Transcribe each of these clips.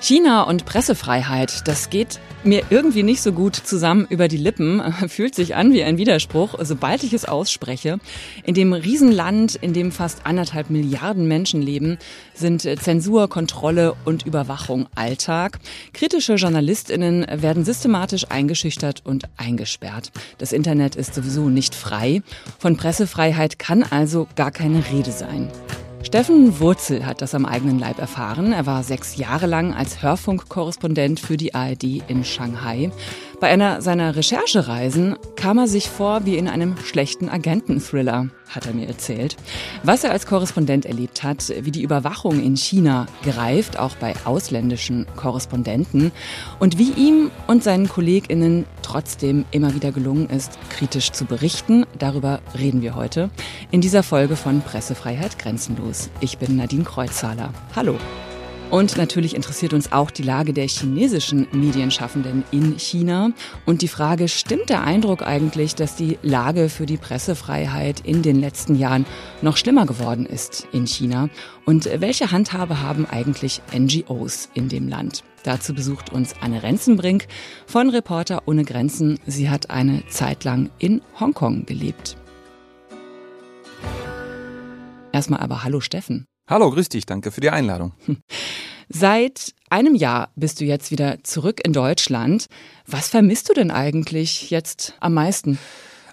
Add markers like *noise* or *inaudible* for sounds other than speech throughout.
China und Pressefreiheit, das geht mir irgendwie nicht so gut zusammen über die Lippen, *laughs* fühlt sich an wie ein Widerspruch, sobald ich es ausspreche. In dem Riesenland, in dem fast anderthalb Milliarden Menschen leben, sind Zensur, Kontrolle und Überwachung Alltag. Kritische Journalistinnen werden systematisch eingeschüchtert und eingesperrt. Das Internet ist sowieso nicht frei. Von Pressefreiheit kann also gar keine Rede sein. Steffen Wurzel hat das am eigenen Leib erfahren. Er war sechs Jahre lang als Hörfunkkorrespondent für die ARD in Shanghai. Bei einer seiner Recherchereisen kam er sich vor wie in einem schlechten Agenten-Thriller, hat er mir erzählt. Was er als Korrespondent erlebt hat, wie die Überwachung in China greift, auch bei ausländischen Korrespondenten, und wie ihm und seinen KollegInnen trotzdem immer wieder gelungen ist, kritisch zu berichten, darüber reden wir heute in dieser Folge von Pressefreiheit Grenzenlos. Ich bin Nadine Kreuzhaler. Hallo. Und natürlich interessiert uns auch die Lage der chinesischen Medienschaffenden in China und die Frage, stimmt der Eindruck eigentlich, dass die Lage für die Pressefreiheit in den letzten Jahren noch schlimmer geworden ist in China? Und welche Handhabe haben eigentlich NGOs in dem Land? Dazu besucht uns Anne Renzenbrink von Reporter ohne Grenzen. Sie hat eine Zeit lang in Hongkong gelebt. Erstmal aber Hallo Steffen. Hallo, grüß dich, danke für die Einladung. Seit einem Jahr bist du jetzt wieder zurück in Deutschland. Was vermisst du denn eigentlich jetzt am meisten?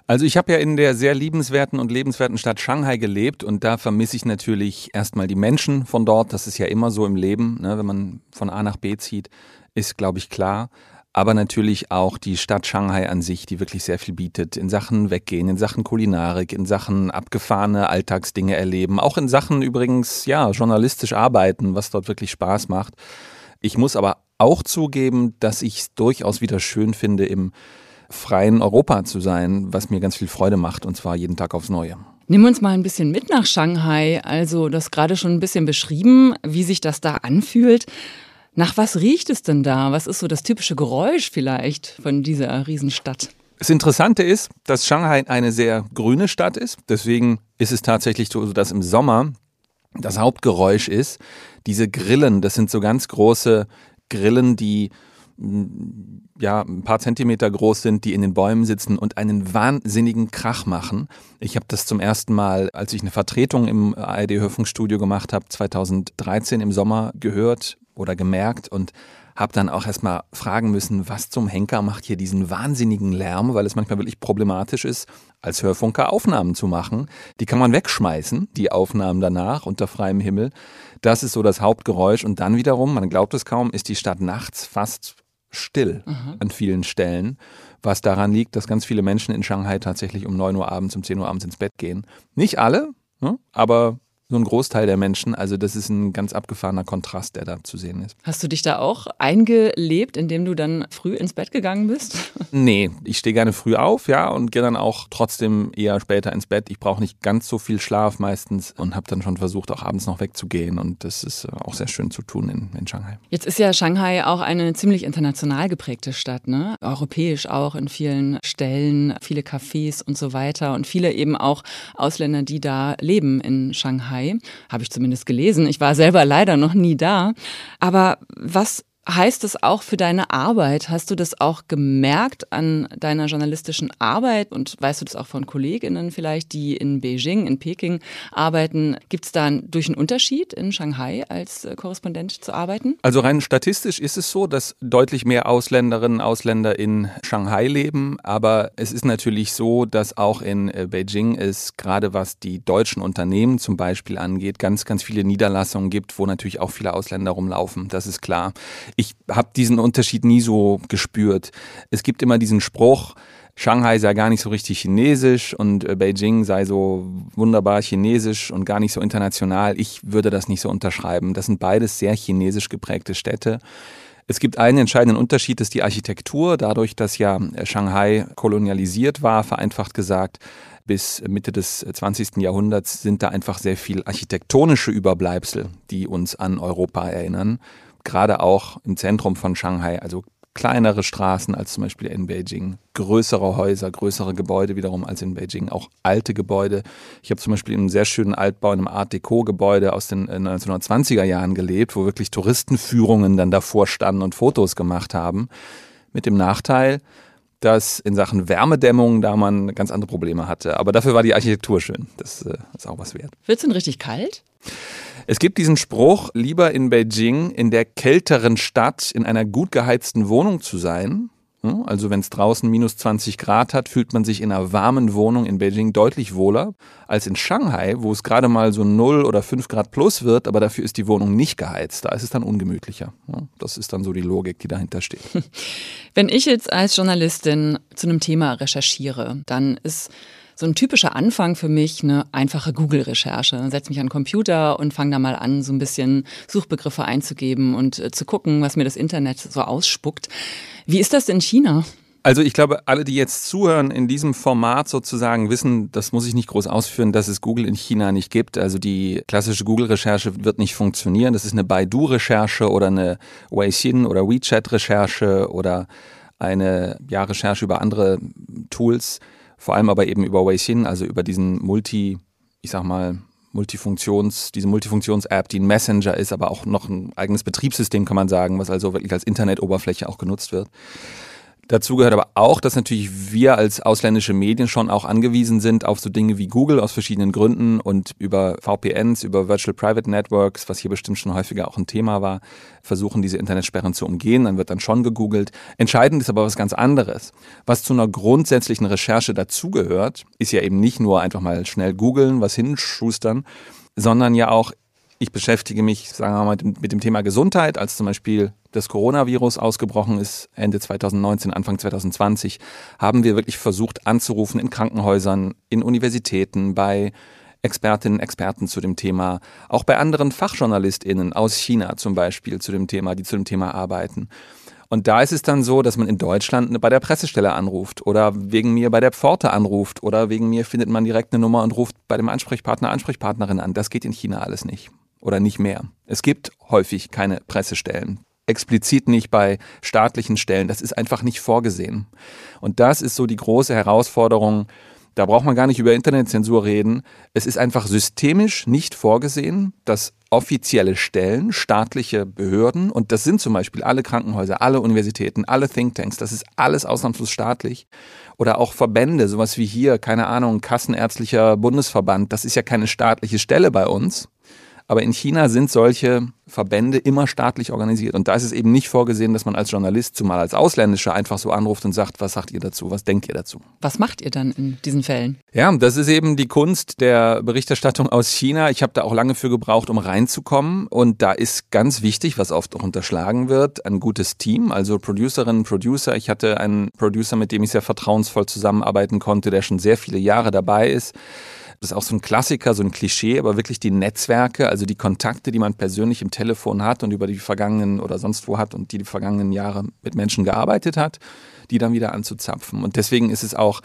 Also ich habe ja in der sehr liebenswerten und lebenswerten Stadt Shanghai gelebt und da vermisse ich natürlich erstmal die Menschen von dort. Das ist ja immer so im Leben, ne? wenn man von A nach B zieht, ist, glaube ich, klar aber natürlich auch die Stadt Shanghai an sich, die wirklich sehr viel bietet in Sachen Weggehen, in Sachen Kulinarik, in Sachen abgefahrene Alltagsdinge erleben, auch in Sachen übrigens, ja, journalistisch arbeiten, was dort wirklich Spaß macht. Ich muss aber auch zugeben, dass ich es durchaus wieder schön finde, im freien Europa zu sein, was mir ganz viel Freude macht und zwar jeden Tag aufs Neue. Nimm uns mal ein bisschen mit nach Shanghai. Also, das gerade schon ein bisschen beschrieben, wie sich das da anfühlt. Nach was riecht es denn da? Was ist so das typische Geräusch vielleicht von dieser Riesenstadt? Das Interessante ist, dass Shanghai eine sehr grüne Stadt ist. Deswegen ist es tatsächlich so, dass im Sommer das Hauptgeräusch ist, diese Grillen. Das sind so ganz große Grillen, die mm, ja, ein paar Zentimeter groß sind, die in den Bäumen sitzen und einen wahnsinnigen Krach machen. Ich habe das zum ersten Mal, als ich eine Vertretung im ARD-Hörfunkstudio gemacht habe, 2013 im Sommer gehört oder gemerkt und habe dann auch erstmal fragen müssen, was zum Henker macht hier diesen wahnsinnigen Lärm, weil es manchmal wirklich problematisch ist, als Hörfunker Aufnahmen zu machen. Die kann man wegschmeißen, die Aufnahmen danach unter freiem Himmel. Das ist so das Hauptgeräusch. Und dann wiederum, man glaubt es kaum, ist die Stadt nachts fast still mhm. an vielen Stellen, was daran liegt, dass ganz viele Menschen in Shanghai tatsächlich um 9 Uhr abends, um 10 Uhr abends ins Bett gehen. Nicht alle, ne? aber so ein Großteil der Menschen. Also das ist ein ganz abgefahrener Kontrast, der da zu sehen ist. Hast du dich da auch eingelebt, indem du dann früh ins Bett gegangen bist? *laughs* Nee, ich stehe gerne früh auf, ja, und gehe dann auch trotzdem eher später ins Bett. Ich brauche nicht ganz so viel Schlaf meistens und habe dann schon versucht, auch abends noch wegzugehen. Und das ist äh, auch sehr schön zu tun in, in Shanghai. Jetzt ist ja Shanghai auch eine ziemlich international geprägte Stadt, ne? Europäisch auch in vielen Stellen, viele Cafés und so weiter und viele eben auch Ausländer, die da leben in Shanghai. Shanghai, habe ich zumindest gelesen. Ich war selber leider noch nie da. Aber was heißt es auch für deine Arbeit? Hast du das auch gemerkt an deiner journalistischen Arbeit und weißt du das auch von Kolleginnen vielleicht, die in Beijing, in Peking arbeiten? Gibt es da durch einen Unterschied in Shanghai als äh, Korrespondent zu arbeiten? Also rein statistisch ist es so, dass deutlich mehr Ausländerinnen und Ausländer in Shanghai leben, aber es ist natürlich so, dass auch in äh, Beijing es gerade was die deutschen Unternehmen zum Beispiel angeht, ganz, ganz viele Niederlassungen gibt, wo natürlich auch viele Ausländer rumlaufen. Das ist klar ich habe diesen Unterschied nie so gespürt. Es gibt immer diesen Spruch, Shanghai sei gar nicht so richtig chinesisch und äh, Beijing sei so wunderbar chinesisch und gar nicht so international. Ich würde das nicht so unterschreiben. Das sind beides sehr chinesisch geprägte Städte. Es gibt einen entscheidenden Unterschied, das ist die Architektur. Dadurch, dass ja Shanghai kolonialisiert war, vereinfacht gesagt, bis Mitte des 20. Jahrhunderts sind da einfach sehr viel architektonische Überbleibsel, die uns an Europa erinnern gerade auch im Zentrum von Shanghai, also kleinere Straßen als zum Beispiel in Beijing, größere Häuser, größere Gebäude wiederum als in Beijing, auch alte Gebäude. Ich habe zum Beispiel in einem sehr schönen Altbau, in einem Art Deco-Gebäude aus den 1920er äh, Jahren gelebt, wo wirklich Touristenführungen dann davor standen und Fotos gemacht haben. Mit dem Nachteil, dass in Sachen Wärmedämmung da man ganz andere Probleme hatte. Aber dafür war die Architektur schön. Das äh, ist auch was wert. Wird es denn richtig kalt? Es gibt diesen Spruch, lieber in Beijing in der kälteren Stadt in einer gut geheizten Wohnung zu sein. Also wenn es draußen minus 20 Grad hat, fühlt man sich in einer warmen Wohnung in Beijing deutlich wohler als in Shanghai, wo es gerade mal so 0 oder 5 Grad plus wird, aber dafür ist die Wohnung nicht geheizt. Da ist es dann ungemütlicher. Das ist dann so die Logik, die dahinter steht. *laughs* Wenn ich jetzt als Journalistin zu einem Thema recherchiere, dann ist so ein typischer Anfang für mich eine einfache Google-Recherche. Setze mich an den Computer und fange da mal an, so ein bisschen Suchbegriffe einzugeben und äh, zu gucken, was mir das Internet so ausspuckt. Wie ist das in China? Also ich glaube, alle, die jetzt zuhören in diesem Format sozusagen, wissen, das muss ich nicht groß ausführen, dass es Google in China nicht gibt. Also die klassische Google-Recherche wird nicht funktionieren. Das ist eine Baidu-Recherche oder eine Weixin oder WeChat-Recherche oder eine ja, Recherche über andere Tools vor allem aber eben über Weixin, also über diesen Multi, ich sag mal, Multifunktions, diese Multifunktions-App, die ein Messenger ist, aber auch noch ein eigenes Betriebssystem, kann man sagen, was also wirklich als Internetoberfläche auch genutzt wird. Dazu gehört aber auch, dass natürlich wir als ausländische Medien schon auch angewiesen sind auf so Dinge wie Google aus verschiedenen Gründen und über VPNs, über Virtual Private Networks, was hier bestimmt schon häufiger auch ein Thema war, versuchen diese Internetsperren zu umgehen. Dann wird dann schon gegoogelt. Entscheidend ist aber was ganz anderes. Was zu einer grundsätzlichen Recherche dazugehört, ist ja eben nicht nur einfach mal schnell googeln, was hinschustern, sondern ja auch ich beschäftige mich, sagen wir mal, mit dem Thema Gesundheit, als zum Beispiel das Coronavirus ausgebrochen ist, Ende 2019, Anfang 2020, haben wir wirklich versucht anzurufen in Krankenhäusern, in Universitäten, bei Expertinnen, Experten zu dem Thema, auch bei anderen FachjournalistInnen aus China zum Beispiel zu dem Thema, die zu dem Thema arbeiten. Und da ist es dann so, dass man in Deutschland bei der Pressestelle anruft oder wegen mir bei der Pforte anruft oder wegen mir findet man direkt eine Nummer und ruft bei dem Ansprechpartner, Ansprechpartnerin an. Das geht in China alles nicht oder nicht mehr. Es gibt häufig keine Pressestellen. Explizit nicht bei staatlichen Stellen. Das ist einfach nicht vorgesehen. Und das ist so die große Herausforderung. Da braucht man gar nicht über Internetzensur reden. Es ist einfach systemisch nicht vorgesehen, dass offizielle Stellen, staatliche Behörden, und das sind zum Beispiel alle Krankenhäuser, alle Universitäten, alle Thinktanks, das ist alles ausnahmslos staatlich, oder auch Verbände, sowas wie hier, keine Ahnung, Kassenärztlicher Bundesverband, das ist ja keine staatliche Stelle bei uns, aber in China sind solche Verbände immer staatlich organisiert. Und da ist es eben nicht vorgesehen, dass man als Journalist, zumal als Ausländischer, einfach so anruft und sagt, was sagt ihr dazu, was denkt ihr dazu? Was macht ihr dann in diesen Fällen? Ja, das ist eben die Kunst der Berichterstattung aus China. Ich habe da auch lange für gebraucht, um reinzukommen. Und da ist ganz wichtig, was oft auch unterschlagen wird, ein gutes Team, also Producerinnen, Producer. Ich hatte einen Producer, mit dem ich sehr vertrauensvoll zusammenarbeiten konnte, der schon sehr viele Jahre dabei ist das ist auch so ein Klassiker, so ein Klischee, aber wirklich die Netzwerke, also die Kontakte, die man persönlich im Telefon hat und über die vergangenen oder sonst wo hat und die die vergangenen Jahre mit Menschen gearbeitet hat, die dann wieder anzuzapfen. Und deswegen ist es auch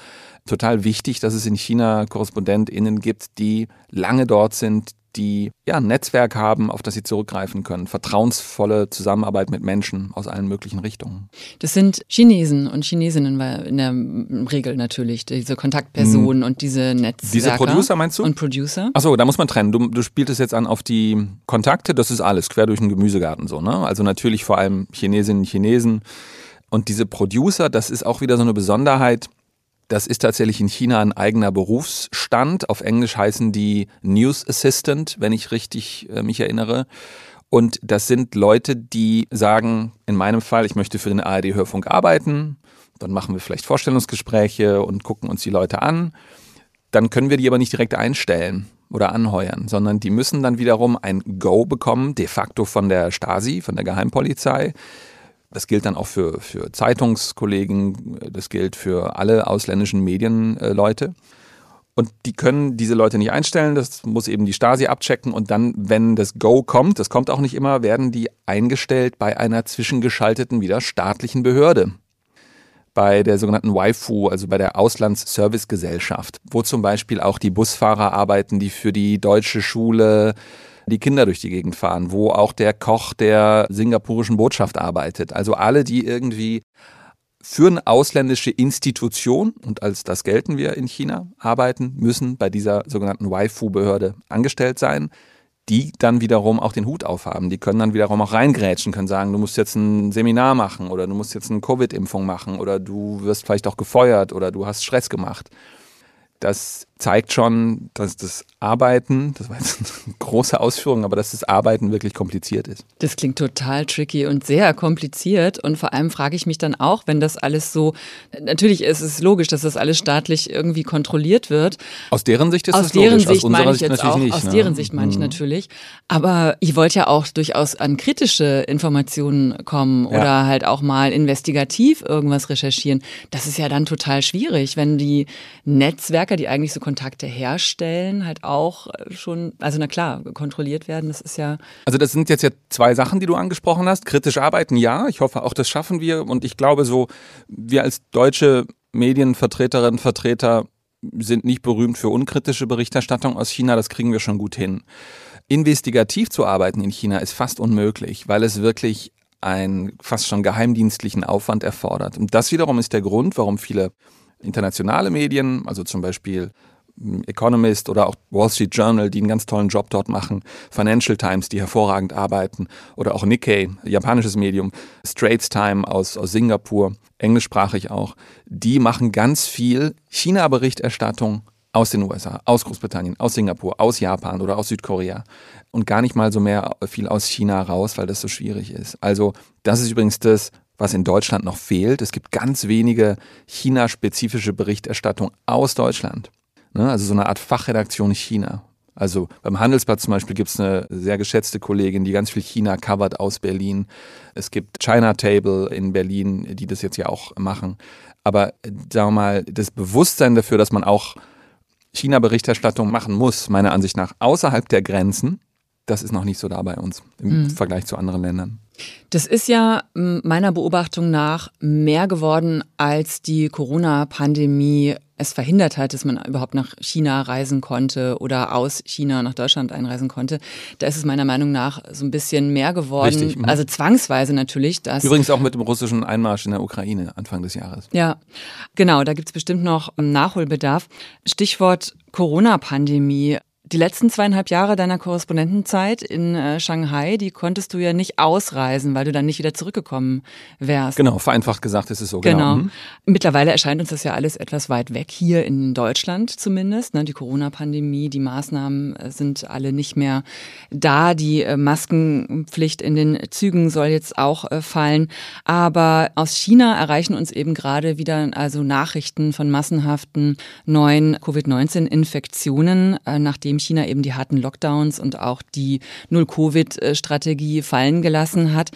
total wichtig, dass es in China KorrespondentInnen gibt, die lange dort sind, die ja ein Netzwerk haben, auf das sie zurückgreifen können. Vertrauensvolle Zusammenarbeit mit Menschen aus allen möglichen Richtungen. Das sind Chinesen und Chinesinnen in der Regel natürlich, diese Kontaktpersonen hm. und diese Netzwerke. Diese Producer meinst du? Und Producer. Achso, da muss man trennen. Du, du spielst es jetzt an auf die Kontakte, das ist alles, quer durch den Gemüsegarten so. Ne? Also natürlich vor allem Chinesinnen, Chinesen. Und diese Producer, das ist auch wieder so eine Besonderheit das ist tatsächlich in China ein eigener Berufsstand. Auf Englisch heißen die News Assistant, wenn ich richtig äh, mich erinnere. Und das sind Leute, die sagen, in meinem Fall, ich möchte für den ARD-Hörfunk arbeiten. Dann machen wir vielleicht Vorstellungsgespräche und gucken uns die Leute an. Dann können wir die aber nicht direkt einstellen oder anheuern, sondern die müssen dann wiederum ein Go bekommen, de facto von der Stasi, von der Geheimpolizei das gilt dann auch für, für Zeitungskollegen, das gilt für alle ausländischen Medienleute. Und die können diese Leute nicht einstellen, das muss eben die Stasi abchecken und dann, wenn das Go kommt, das kommt auch nicht immer, werden die eingestellt bei einer zwischengeschalteten wieder staatlichen Behörde. Bei der sogenannten WIFU, also bei der Auslandsservicegesellschaft, wo zum Beispiel auch die Busfahrer arbeiten, die für die deutsche Schule die Kinder durch die Gegend fahren, wo auch der Koch der singapurischen Botschaft arbeitet. Also alle, die irgendwie für eine ausländische Institution, und als das gelten wir in China, arbeiten, müssen bei dieser sogenannten Waifu-Behörde angestellt sein, die dann wiederum auch den Hut aufhaben. Die können dann wiederum auch reingrätschen, können sagen, du musst jetzt ein Seminar machen oder du musst jetzt eine Covid-Impfung machen oder du wirst vielleicht auch gefeuert oder du hast Stress gemacht. Das zeigt schon, dass das Arbeiten, das war jetzt *laughs* eine große Ausführung, aber dass das Arbeiten wirklich kompliziert ist. Das klingt total tricky und sehr kompliziert. Und vor allem frage ich mich dann auch, wenn das alles so, natürlich ist es logisch, dass das alles staatlich irgendwie kontrolliert wird. Aus deren Sicht ist aus das deren logisch, Sicht aus unserer meine ich Sicht jetzt natürlich auch, nicht. Aus ne? deren Sicht meine ich Mhm. natürlich. Aber ich wollte ja auch durchaus an kritische Informationen kommen Ja. oder halt auch mal investigativ irgendwas recherchieren. Das ist ja dann total schwierig, wenn die Netzwerker, die eigentlich so Kontakte herstellen, halt auch schon, also na klar, kontrolliert werden. Das ist ja Also das sind jetzt ja zwei Sachen, die du angesprochen hast. Kritisch arbeiten, ja. Ich hoffe, auch das schaffen wir. Und ich glaube so, wir als deutsche Medienvertreterinnen, Vertreter sind nicht berühmt für unkritische Berichterstattung aus China. Das kriegen wir schon gut hin. Investigativ zu arbeiten in China ist fast unmöglich, weil es wirklich einen fast schon geheimdienstlichen Aufwand erfordert. Und das wiederum ist der Grund, warum viele internationale Medien, also zum Beispiel Economist oder auch Wall Street Journal, die einen ganz tollen Job dort machen, Financial Times, die hervorragend arbeiten, oder auch Nikkei, japanisches Medium, Straits Time aus, aus Singapur, englischsprachig auch, die machen ganz viel China-Berichterstattung aus den USA, aus Großbritannien, aus Singapur, aus Japan oder aus Südkorea und gar nicht mal so mehr viel aus China raus, weil das so schwierig ist. Also das ist übrigens das, was in Deutschland noch fehlt. Es gibt ganz wenige China-spezifische Berichterstattung aus Deutschland. Ne? Also so eine Art Fachredaktion China. Also beim Handelsblatt zum Beispiel gibt es eine sehr geschätzte Kollegin, die ganz viel China covert aus Berlin. Es gibt China Table in Berlin, die das jetzt ja auch machen. Aber sagen wir mal, das Bewusstsein dafür, dass man auch China-Berichterstattung machen muss, meiner Ansicht nach, außerhalb der Grenzen, das ist noch nicht so da bei uns im Vergleich zu anderen Ländern. Das ist ja meiner Beobachtung nach mehr geworden, als die Corona-Pandemie es verhindert hat, dass man überhaupt nach China reisen konnte oder aus China nach Deutschland einreisen konnte. Da ist es meiner Meinung nach so ein bisschen mehr geworden. Richtig, mhm. Also zwangsweise natürlich. Dass Übrigens auch mit dem russischen Einmarsch in der Ukraine Anfang des Jahres. Ja, genau, da gibt's bestimmt noch Nachholbedarf. Stichwort Corona-Pandemie. Die letzten zweieinhalb Jahre deiner Korrespondentenzeit in äh, Shanghai, die konntest du ja nicht ausreisen, weil du dann nicht wieder zurückgekommen wärst. Genau, vereinfacht gesagt ist es so. Genau. Mhm. Mittlerweile erscheint uns das ja alles etwas weit weg, hier in Deutschland zumindest. Ne? Die Corona-Pandemie, die Maßnahmen äh, sind alle nicht mehr da. Die äh, Maskenpflicht in den Zügen soll jetzt auch äh, fallen. Aber aus China erreichen uns eben gerade wieder also Nachrichten von massenhaften neuen Covid-19-Infektionen, äh, nachdem China eben die harten Lockdowns und auch die Null-Covid-Strategie fallen gelassen hat.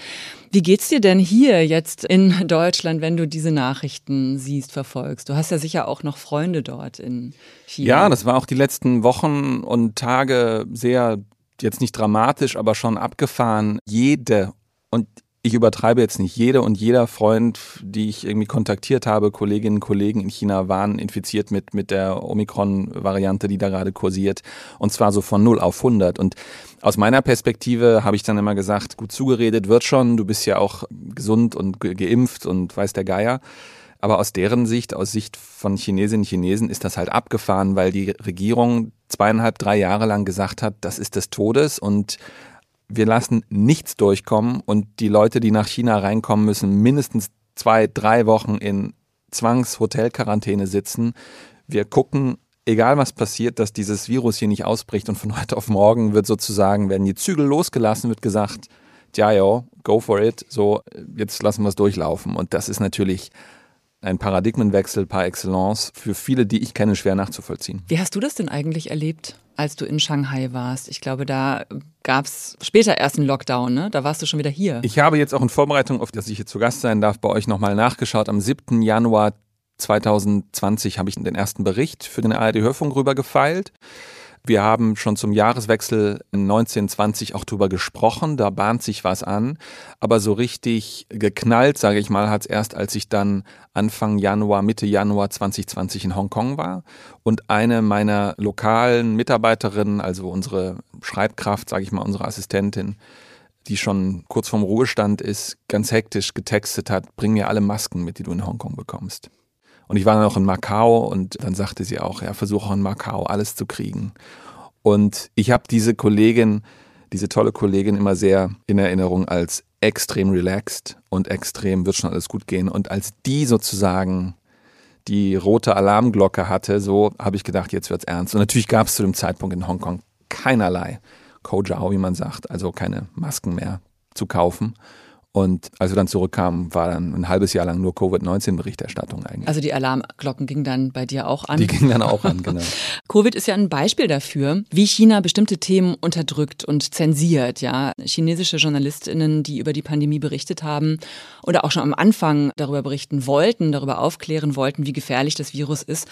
Wie geht's dir denn hier jetzt in Deutschland, wenn du diese Nachrichten siehst, verfolgst? Du hast ja sicher auch noch Freunde dort in China. Ja, das war auch die letzten Wochen und Tage sehr, jetzt nicht dramatisch, aber schon abgefahren. Jede, und ich übertreibe jetzt nicht, jede und jeder Freund, die ich irgendwie kontaktiert habe, Kolleginnen und Kollegen in China, waren infiziert mit, mit der Omikron-Variante, die da gerade kursiert. Und zwar so von 0 auf 100. Und aus meiner Perspektive habe ich dann immer gesagt, gut zugeredet wird schon, du bist ja auch gesund und ge geimpft und weiß der Geier. Aber aus deren Sicht, aus Sicht von Chinesinnen und Chinesen, ist das halt abgefahren, weil die Regierung zweieinhalb, drei Jahre lang gesagt hat, das ist des Todes und wir lassen nichts durchkommen und die Leute, die nach China reinkommen, müssen mindestens zwei, drei Wochen in Zwangshotelquarantäne sitzen. Wir gucken, egal was passiert, dass dieses Virus hier nicht ausbricht und von *laughs* heute auf morgen wird sozusagen, werden die Zügel losgelassen, wird gesagt, ja, ja, go for it, so, jetzt lassen wir es durchlaufen. Und das ist natürlich ein Paradigmenwechsel par excellence für viele, die ich kenne, schwer nachzuvollziehen. Wie hast du das denn eigentlich erlebt, als du in Shanghai warst? Ich glaube, da gab's später erst einen Lockdown, ne? Da warst du schon wieder hier. Ich habe jetzt auch in Vorbereitung, auf dass ich hier zu Gast sein darf, bei euch nochmal nachgeschaut. Am 7. Januar 2020 habe ich den ersten Bericht für den ARD Hörfunk rüber gefeilt. Wir haben schon zum Jahreswechsel 1920 auch drüber gesprochen, da bahnt sich was an. Aber so richtig geknallt, sage ich mal, hat es erst, als ich dann Anfang Januar, Mitte Januar 2020 in Hongkong war und eine meiner lokalen Mitarbeiterinnen, also unsere Schreibkraft, sage ich mal, unsere Assistentin, die schon kurz vorm Ruhestand ist, ganz hektisch getextet hat, bring mir alle Masken mit, die du in Hongkong bekommst. Und ich war dann auch in Macau und dann sagte sie auch, ja, versuche auch in Macau alles zu kriegen. Und ich habe diese Kollegin, diese tolle Kollegin immer sehr in Erinnerung als extrem relaxed und extrem wird schon alles gut gehen. Und als die sozusagen die rote Alarmglocke hatte, so habe ich gedacht, jetzt wird's ernst. Und natürlich gab es zu dem Zeitpunkt in Hongkong keinerlei Kojau, wie man sagt, also keine Masken mehr zu kaufen. Und als wir dann zurückkamen, war dann ein halbes Jahr lang nur Covid-19-Berichterstattung eigentlich. Also die Alarmglocken gingen dann bei dir auch an? Die gingen dann auch an, genau. *laughs* Covid ist ja ein Beispiel dafür, wie China bestimmte Themen unterdrückt und zensiert. Ja, chinesische JournalistInnen, die über die Pandemie berichtet haben oder auch schon am Anfang darüber berichten wollten, darüber aufklären wollten, wie gefährlich das Virus ist,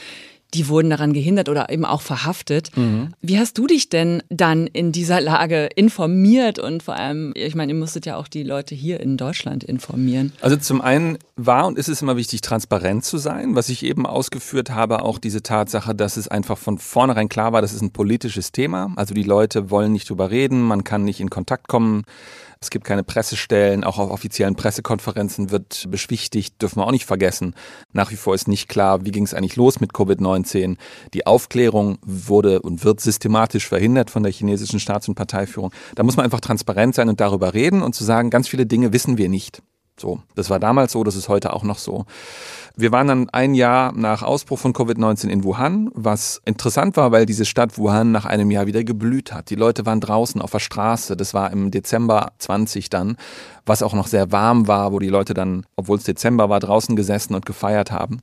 die wurden daran gehindert oder eben auch verhaftet. Mhm. Wie hast du dich denn dann in dieser Lage informiert und vor allem, ich meine, ihr musstet ja auch die Leute hier in Deutschland informieren. Also zum einen war und ist es immer wichtig, transparent zu sein, was ich eben ausgeführt habe, auch diese Tatsache, dass es einfach von vornherein klar war, das ist ein politisches Thema. Also die Leute wollen nicht drüber reden, man kann nicht in Kontakt kommen es gibt keine Pressestellen, auch auf offiziellen Pressekonferenzen wird beschwichtigt, dürfen wir auch nicht vergessen. Nach wie vor ist nicht klar, wie ging es eigentlich los mit Covid-19. Die Aufklärung wurde und wird systematisch verhindert von der chinesischen Staats- und Parteiführung. Da muss man einfach transparent sein und darüber reden und zu sagen, ganz viele Dinge wissen wir nicht. So, das war damals so, das ist heute auch noch so. Wir waren dann ein Jahr nach Ausbruch von Covid-19 in Wuhan, was interessant war, weil diese Stadt Wuhan nach einem Jahr wieder geblüht hat. Die Leute waren draußen auf der Straße. Das war im Dezember 20 dann, was auch noch sehr warm war, wo die Leute dann, obwohl es Dezember war, draußen gesessen und gefeiert haben.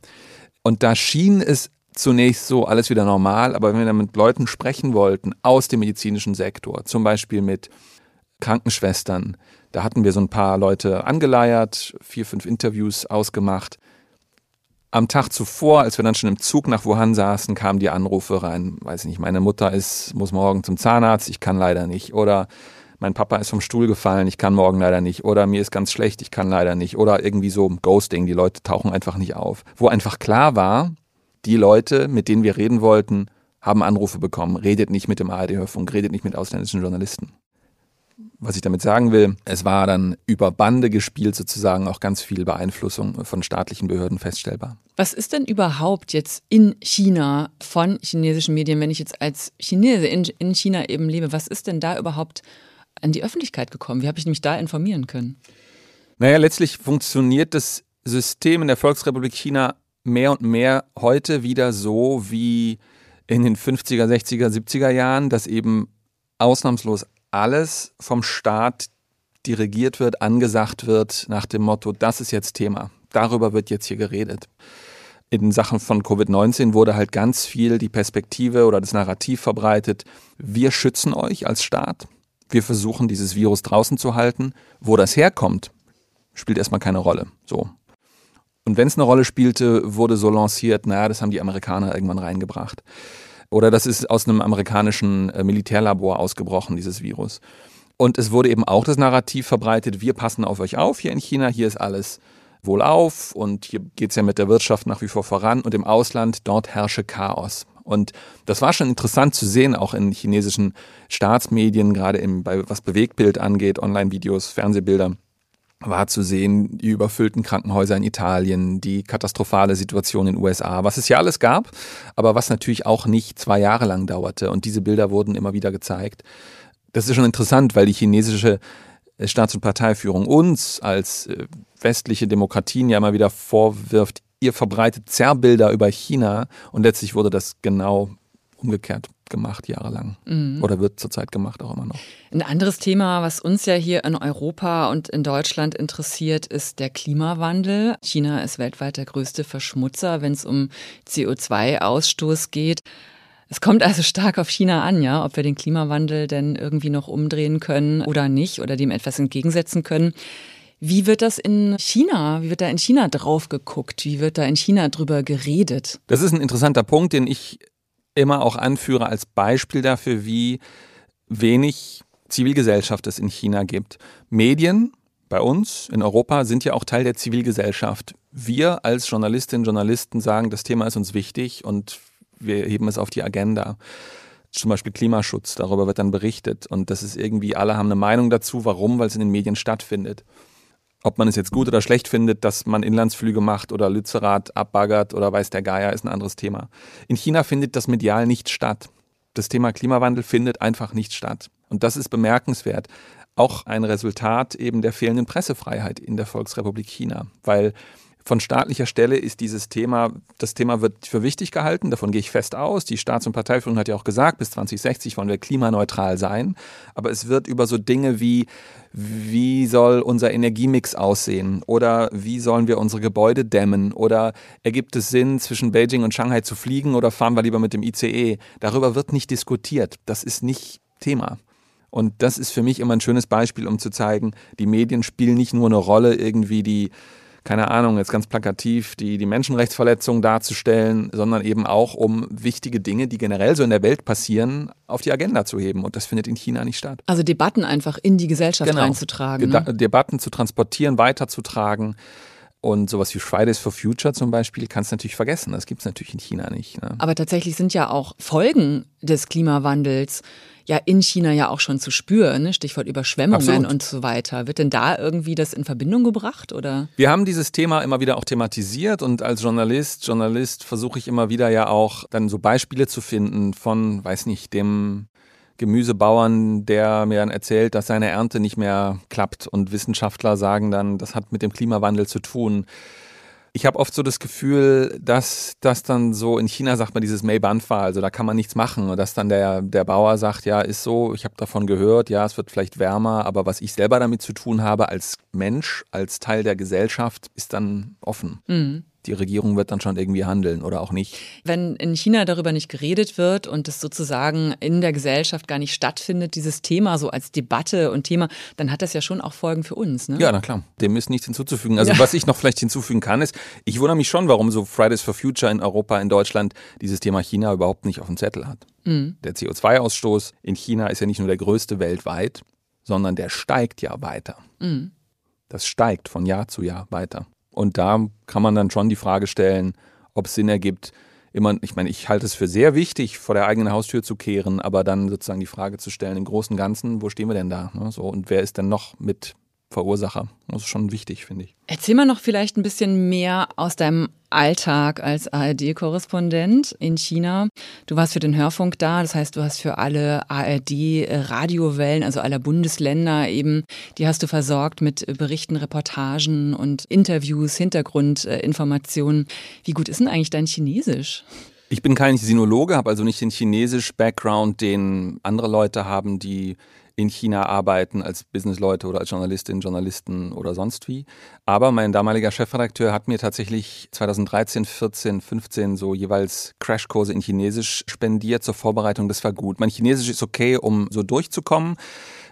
Und da schien es zunächst so alles wieder normal, aber wenn wir dann mit Leuten sprechen wollten aus dem medizinischen Sektor, zum Beispiel mit Krankenschwestern, da hatten wir so ein paar Leute angeleiert, vier, fünf Interviews ausgemacht. Am Tag zuvor, als wir dann schon im Zug nach Wuhan saßen, kamen die Anrufe rein. Weiß nicht, meine Mutter ist, muss morgen zum Zahnarzt, ich kann leider nicht. Oder mein Papa ist vom Stuhl gefallen, ich kann morgen leider nicht. Oder mir ist ganz schlecht, ich kann leider nicht. Oder irgendwie so Ghosting, die Leute tauchen einfach nicht auf. Wo einfach klar war, die Leute, mit denen wir reden wollten, haben Anrufe bekommen. Redet nicht mit dem ARD-Hörfunk, redet nicht mit ausländischen Journalisten was ich damit sagen will, es war dann über Bande gespielt sozusagen auch ganz viel Beeinflussung von staatlichen Behörden feststellbar. Was ist denn überhaupt jetzt in China von chinesischen Medien, wenn ich jetzt als Chinese in, in China eben lebe, was ist denn da überhaupt an die Öffentlichkeit gekommen? Wie habe ich mich da informieren können? Naja, letztlich funktioniert das System in der Volksrepublik China mehr und mehr heute wieder so wie in den 50er, 60er, 70er Jahren, dass eben ausnahmslos alles vom Staat dirigiert wird, angesagt wird nach dem Motto, das ist jetzt Thema. Darüber wird jetzt hier geredet. In Sachen von Covid-19 wurde halt ganz viel die Perspektive oder das Narrativ verbreitet, wir schützen euch als Staat, wir versuchen dieses Virus draußen zu halten. Wo das herkommt, spielt erstmal keine Rolle. So. Und wenn es eine Rolle spielte, wurde so lanciert, naja, das haben die Amerikaner irgendwann reingebracht. Oder das ist aus einem amerikanischen äh, Militärlabor ausgebrochen, dieses Virus. Und es wurde eben auch das Narrativ verbreitet, wir passen auf euch auf hier in China, hier ist alles wohlauf und hier geht es ja mit der Wirtschaft nach wie vor voran und im Ausland, dort herrsche Chaos. Und das war schon interessant zu sehen, auch in chinesischen Staatsmedien, gerade im, bei, was Bewegtbild angeht, Online-Videos, Fernsehbilder war zu sehen, die überfüllten Krankenhäuser in Italien, die katastrophale Situation in den USA, was es ja alles gab, aber was natürlich auch nicht zwei Jahre lang dauerte. Und diese Bilder wurden immer wieder gezeigt. Das ist schon interessant, weil die chinesische Staats- und Parteiführung uns als äh, westliche Demokratien ja immer wieder vorwirft, ihr verbreitet Zerrbilder über China und letztlich wurde das genau umgekehrt gemacht jahrelang mhm. oder wird zurzeit gemacht auch immer noch. Ein anderes Thema, was uns ja hier in Europa und in Deutschland interessiert, ist der Klimawandel. China ist weltweit der größte Verschmutzer, wenn es um CO2-Ausstoß geht. Es kommt also stark auf China an, ja, ob wir den Klimawandel denn irgendwie noch umdrehen können oder nicht oder dem etwas entgegensetzen können. Wie wird das in China, wie wird da in China drauf geguckt? Wie wird da in China drüber geredet? Das ist ein interessanter Punkt, den ich immer auch anführe als Beispiel dafür, wie wenig Zivilgesellschaft es in China gibt. Medien bei uns in Europa sind ja auch Teil der Zivilgesellschaft. Wir als Journalistinnen und Journalisten sagen, das Thema ist uns wichtig und wir heben es auf die Agenda. Zum Beispiel Klimaschutz, darüber wird dann berichtet. Und das ist irgendwie, alle haben eine Meinung dazu. Warum? Weil es in den Medien stattfindet. Ob man es jetzt gut oder schlecht findet, dass man Inlandsflüge macht oder Lützerath abbaggert oder weiß der Geier, ist ein anderes Thema. In China findet das medial nicht statt. Das Thema Klimawandel findet einfach nicht statt. Und das ist bemerkenswert auch ein Resultat eben der fehlenden Pressefreiheit in der Volksrepublik China, weil von staatlicher Stelle ist dieses Thema, das Thema wird für wichtig gehalten, davon gehe ich fest aus. Die Staats- und Parteiführung hat ja auch gesagt, bis 2060 wollen wir klimaneutral sein. Aber es wird über so Dinge wie, wie soll unser Energiemix aussehen oder wie sollen wir unsere Gebäude dämmen oder ergibt es Sinn, zwischen Beijing und Shanghai zu fliegen oder fahren wir lieber mit dem ICE? Darüber wird nicht diskutiert. Das ist nicht Thema. Und das ist für mich immer ein schönes Beispiel, um zu zeigen, die Medien spielen nicht nur eine Rolle, irgendwie die, keine Ahnung, jetzt ganz plakativ, die, die Menschenrechtsverletzungen darzustellen, sondern eben auch, um wichtige Dinge, die generell so in der Welt passieren, auf die Agenda zu heben. Und das findet in China nicht statt. Also Debatten einfach in die Gesellschaft genau. reinzutragen. Ne? Debatten zu transportieren, weiterzutragen. Und sowas wie Fridays for Future zum Beispiel kannst du natürlich vergessen. Das gibt es natürlich in China nicht. Ne? Aber tatsächlich sind ja auch Folgen des Klimawandels ja in China ja auch schon zu spüren, ne? Stichwort Überschwemmungen Absolut. und so weiter. Wird denn da irgendwie das in Verbindung gebracht oder? Wir haben dieses Thema immer wieder auch thematisiert und als Journalist, Journalist versuche ich immer wieder ja auch dann so Beispiele zu finden von, weiß nicht, dem Gemüsebauern, der mir dann erzählt, dass seine Ernte nicht mehr klappt. Und Wissenschaftler sagen dann, das hat mit dem Klimawandel zu tun. Ich habe oft so das Gefühl, dass das dann so in China sagt man dieses Mei-Banfa, also da kann man nichts machen. Und dass dann der, der Bauer sagt, ja, ist so, ich habe davon gehört, ja, es wird vielleicht wärmer, aber was ich selber damit zu tun habe als Mensch, als Teil der Gesellschaft, ist dann offen. Mhm die Regierung wird dann schon irgendwie handeln oder auch nicht. Wenn in China darüber nicht geredet wird und es sozusagen in der Gesellschaft gar nicht stattfindet, dieses Thema so als Debatte und Thema, dann hat das ja schon auch Folgen für uns. Ne? Ja, na klar. Dem ist nichts hinzuzufügen. Also ja. was ich noch vielleicht hinzufügen kann, ist, ich wundere mich schon, warum so Fridays for Future in Europa, in Deutschland dieses Thema China überhaupt nicht auf dem Zettel hat. Mhm. Der CO2-Ausstoß in China ist ja nicht nur der größte weltweit, sondern der steigt ja weiter. Mhm. Das steigt von Jahr zu Jahr weiter. Und da kann man dann schon die Frage stellen, ob es Sinn ergibt, immer, ich meine, ich halte es für sehr wichtig, vor der eigenen Haustür zu kehren, aber dann sozusagen die Frage zu stellen, im Großen und Ganzen, wo stehen wir denn da? Ne? So, und wer ist denn noch mit Verursacher. Das ist schon wichtig, finde ich. Erzähl mal noch vielleicht ein bisschen mehr aus deinem Alltag als ARD-Korrespondent in China. Du warst für den Hörfunk da, das heißt, du hast für alle ARD-Radiowellen, also aller Bundesländer eben, die hast du versorgt mit Berichten, Reportagen und Interviews, Hintergrundinformationen. Wie gut ist denn eigentlich dein Chinesisch? Ich bin kein Sinologe, habe also nicht den Chinesisch-Background, den andere Leute haben, die in China arbeiten als Businessleute oder als Journalistinnen, Journalisten oder sonst wie. Aber mein damaliger Chefredakteur hat mir tatsächlich 2013, 14, 15 so jeweils Crashkurse in Chinesisch spendiert zur Vorbereitung. Das war gut. Mein Chinesisch ist okay, um so durchzukommen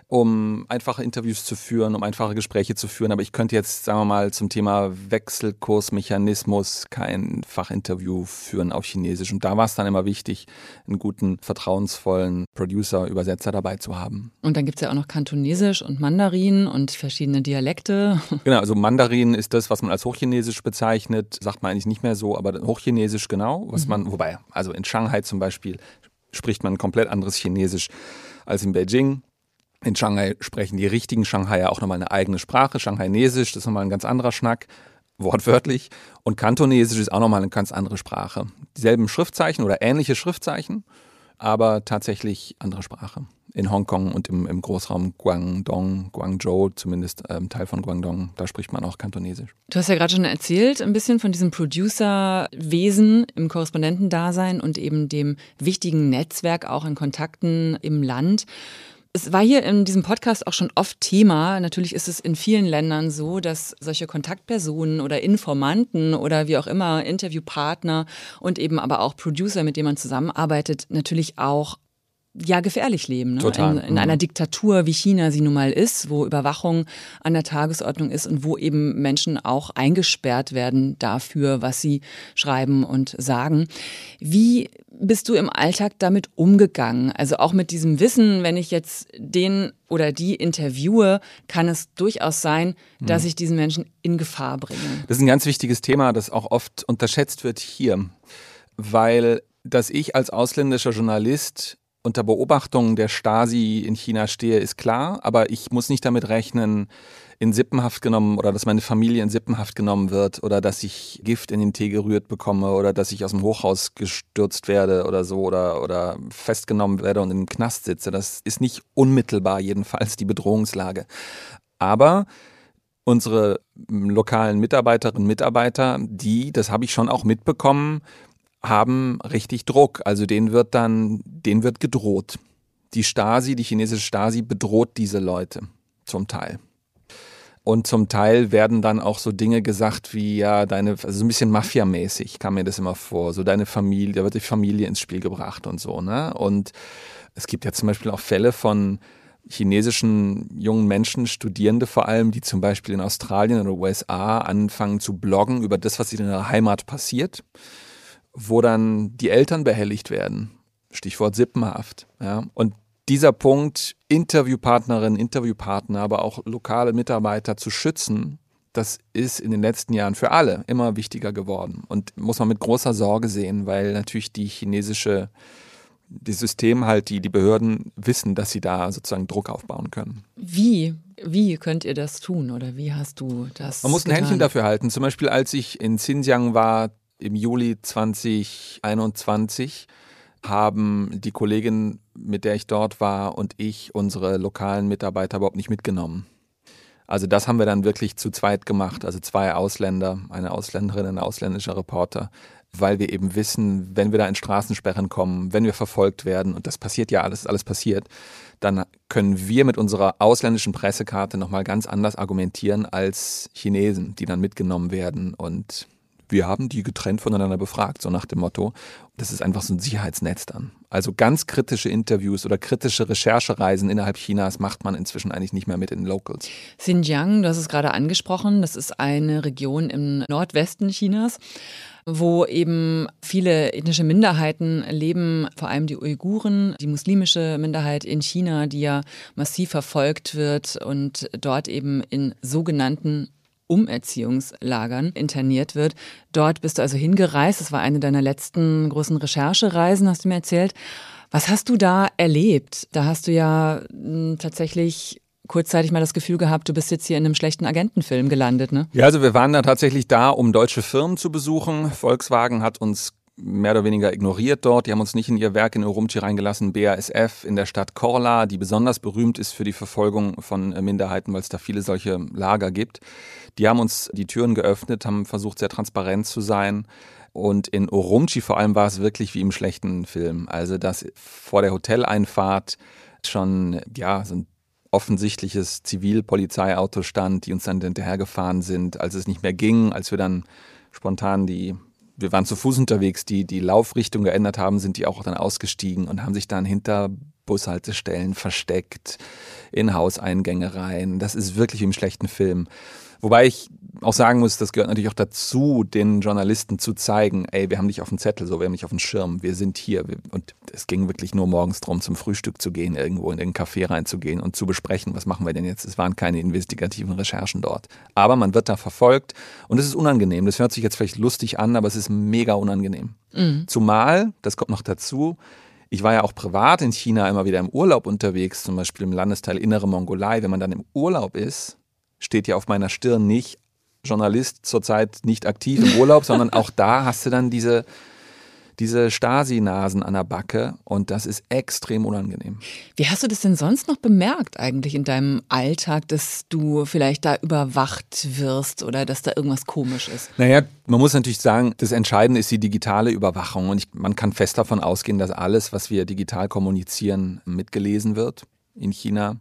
um einfache Interviews zu führen, um einfache Gespräche zu führen. Aber ich könnte jetzt, sagen wir mal, zum Thema Wechselkursmechanismus kein Fachinterview führen auf Chinesisch. Und da war es dann immer wichtig, einen guten, vertrauensvollen Producer, Übersetzer dabei zu haben. Und dann gibt es ja auch noch Kantonesisch und Mandarin und verschiedene Dialekte. *laughs* Genau, also Mandarin ist das, was man als Hochchinesisch bezeichnet, sagt man eigentlich nicht mehr so, aber Hochchinesisch genau, was mhm. man, wobei, also in Shanghai zum Beispiel spricht man komplett anderes Chinesisch als in Beijing. In Shanghai sprechen die richtigen Shanghaier auch nochmal eine eigene Sprache. Shanghainesisch, das ist nochmal ein ganz anderer Schnack, *laughs* wortwörtlich. Und Kantonesisch ist auch nochmal eine ganz andere Sprache. Dieselben Schriftzeichen oder ähnliche Schriftzeichen, aber tatsächlich andere Sprache. In Hongkong und im, im Großraum Guangdong, Guangzhou, zumindest ähm, Teil von Guangdong, da spricht man auch Kantonesisch. Du hast ja gerade schon erzählt, ein bisschen von diesem Producer-Wesen im Korrespondentendasein und eben dem wichtigen Netzwerk auch in Kontakten im Land. Es war hier in diesem Podcast auch schon oft Thema. Natürlich ist es in vielen Ländern so, dass solche Kontaktpersonen oder Informanten oder wie auch immer Interviewpartner und eben aber auch Producer, mit denen man zusammenarbeitet, natürlich auch ja gefährlich leben. Ne? Total. In, in Mhm. einer Diktatur, wie China sie nun mal ist, wo Überwachung an der Tagesordnung ist und wo eben Menschen auch eingesperrt werden dafür, was sie schreiben und sagen. Wie bist du im Alltag damit umgegangen? Also auch mit diesem Wissen, wenn ich jetzt den oder die interviewe, kann es durchaus sein, dass ich diesen Menschen in Gefahr bringe. Das ist ein ganz wichtiges Thema, das auch oft unterschätzt wird hier, weil dass ich als ausländischer Journalist unter Beobachtung der Stasi in China stehe, ist klar, aber ich muss nicht damit rechnen, in Sippenhaft genommen oder dass meine Familie in Sippenhaft genommen wird oder dass ich Gift in den Tee gerührt bekomme oder dass ich aus dem Hochhaus gestürzt werde oder so oder, oder festgenommen werde und in den Knast sitze. Das ist nicht unmittelbar jedenfalls die Bedrohungslage. Aber unsere lokalen Mitarbeiterinnen und Mitarbeiter, die, das habe ich schon auch mitbekommen, haben richtig Druck. Also denen wird dann, denen wird gedroht. Die Stasi, die chinesische Stasi bedroht diese Leute zum Teil. Und zum Teil werden dann auch so Dinge gesagt wie, ja, deine, also so ein bisschen Mafia-mäßig kam mir das immer vor. So deine Familie, da wird die Familie ins Spiel gebracht und so, ne? Und es gibt ja zum Beispiel auch Fälle von chinesischen jungen Menschen, Studierende vor allem, die zum Beispiel in Australien oder USA anfangen zu bloggen über das, was in ihrer Heimat passiert, wo dann die Eltern behelligt werden. Stichwort Sippenhaft. Ja. Und dieser Punkt, Interviewpartnerinnen, Interviewpartner, aber auch lokale Mitarbeiter zu schützen, das ist in den letzten Jahren für alle immer wichtiger geworden. Und muss man mit großer Sorge sehen, weil natürlich die chinesische, das System halt, die, die Behörden wissen, dass sie da sozusagen Druck aufbauen können. Wie, wie könnt ihr das tun oder wie hast du das Man muss ein getan? Händchen dafür halten. Zum Beispiel, als ich in Xinjiang war im Juli 2021, haben die Kollegin, mit der ich dort war, und ich unsere lokalen Mitarbeiter überhaupt nicht mitgenommen. Also das haben wir dann wirklich zu zweit gemacht, also zwei Ausländer, eine Ausländerin, ein ausländischer Reporter, weil wir eben wissen, wenn wir da in Straßensperren kommen, wenn wir verfolgt werden, und das passiert ja alles, alles passiert, dann können wir mit unserer ausländischen Pressekarte nochmal ganz anders argumentieren als Chinesen, die dann mitgenommen werden und wir haben die getrennt voneinander befragt, so nach dem Motto. Das ist einfach so ein Sicherheitsnetz dann. Also ganz kritische Interviews oder kritische Recherchereisen innerhalb Chinas macht man inzwischen eigentlich nicht mehr mit in Locals. Xinjiang, du hast es gerade angesprochen, das ist eine Region im Nordwesten Chinas, wo eben viele ethnische Minderheiten leben, vor allem die Uiguren, die muslimische Minderheit in China, die ja massiv verfolgt wird und dort eben in sogenannten Umerziehungslagern interniert wird. Dort bist du also hingereist. Das war eine deiner letzten großen Recherchereisen, hast du mir erzählt. Was hast du da erlebt? Da hast du ja mh, tatsächlich kurzzeitig mal das Gefühl gehabt, du bist jetzt hier in einem schlechten Agentenfilm gelandet, ne? Ja, also wir waren da tatsächlich da, um deutsche Firmen zu besuchen. Volkswagen hat uns mehr oder weniger ignoriert dort. Die haben uns nicht in ihr Werk in Urumqi reingelassen. BASF in der Stadt Korla, die besonders berühmt ist für die Verfolgung von Minderheiten, weil es da viele solche Lager gibt. Die haben uns die Türen geöffnet, haben versucht, sehr transparent zu sein. Und in Urumqi vor allem war es wirklich wie im schlechten Film. Also, dass vor der Hoteleinfahrt schon, ja, so ein offensichtliches Zivilpolizeiauto stand, die uns dann hinterhergefahren sind, als es nicht mehr ging, als wir dann spontan die wir waren zu Fuß unterwegs, die die Laufrichtung geändert haben, sind die auch dann ausgestiegen und haben sich dann hinter Bushaltestellen versteckt, in Hauseingänge rein. Das ist wirklich wie im schlechten Film. Wobei ich auch sagen muss, das gehört natürlich auch dazu, den Journalisten zu zeigen, ey, wir haben dich auf dem Zettel, so, wir haben dich auf dem Schirm, wir sind hier. Und es ging wirklich nur morgens drum, zum Frühstück zu gehen, irgendwo in irgendein Café reinzugehen und zu besprechen, was machen wir denn jetzt. Es waren keine investigativen Recherchen dort. Aber man wird da verfolgt und es ist unangenehm. Das hört sich jetzt vielleicht lustig an, aber es ist mega unangenehm. Mhm. Zumal, das kommt noch dazu, ich war ja auch privat in China immer wieder im Urlaub unterwegs, zum Beispiel im Landesteil Innere Mongolei. Wenn man dann im Urlaub ist, steht ja auf meiner Stirn nicht Journalist zurzeit nicht aktiv im Urlaub, sondern auch da hast du dann diese, diese Stasi-Nasen an der Backe und das ist extrem unangenehm. Wie hast du das denn sonst noch bemerkt eigentlich in deinem Alltag, dass du vielleicht da überwacht wirst oder dass da irgendwas komisch ist? Naja, man muss natürlich sagen, das Entscheidende ist die digitale Überwachung und ich, man kann fest davon ausgehen, dass alles, was wir digital kommunizieren, mitgelesen wird in China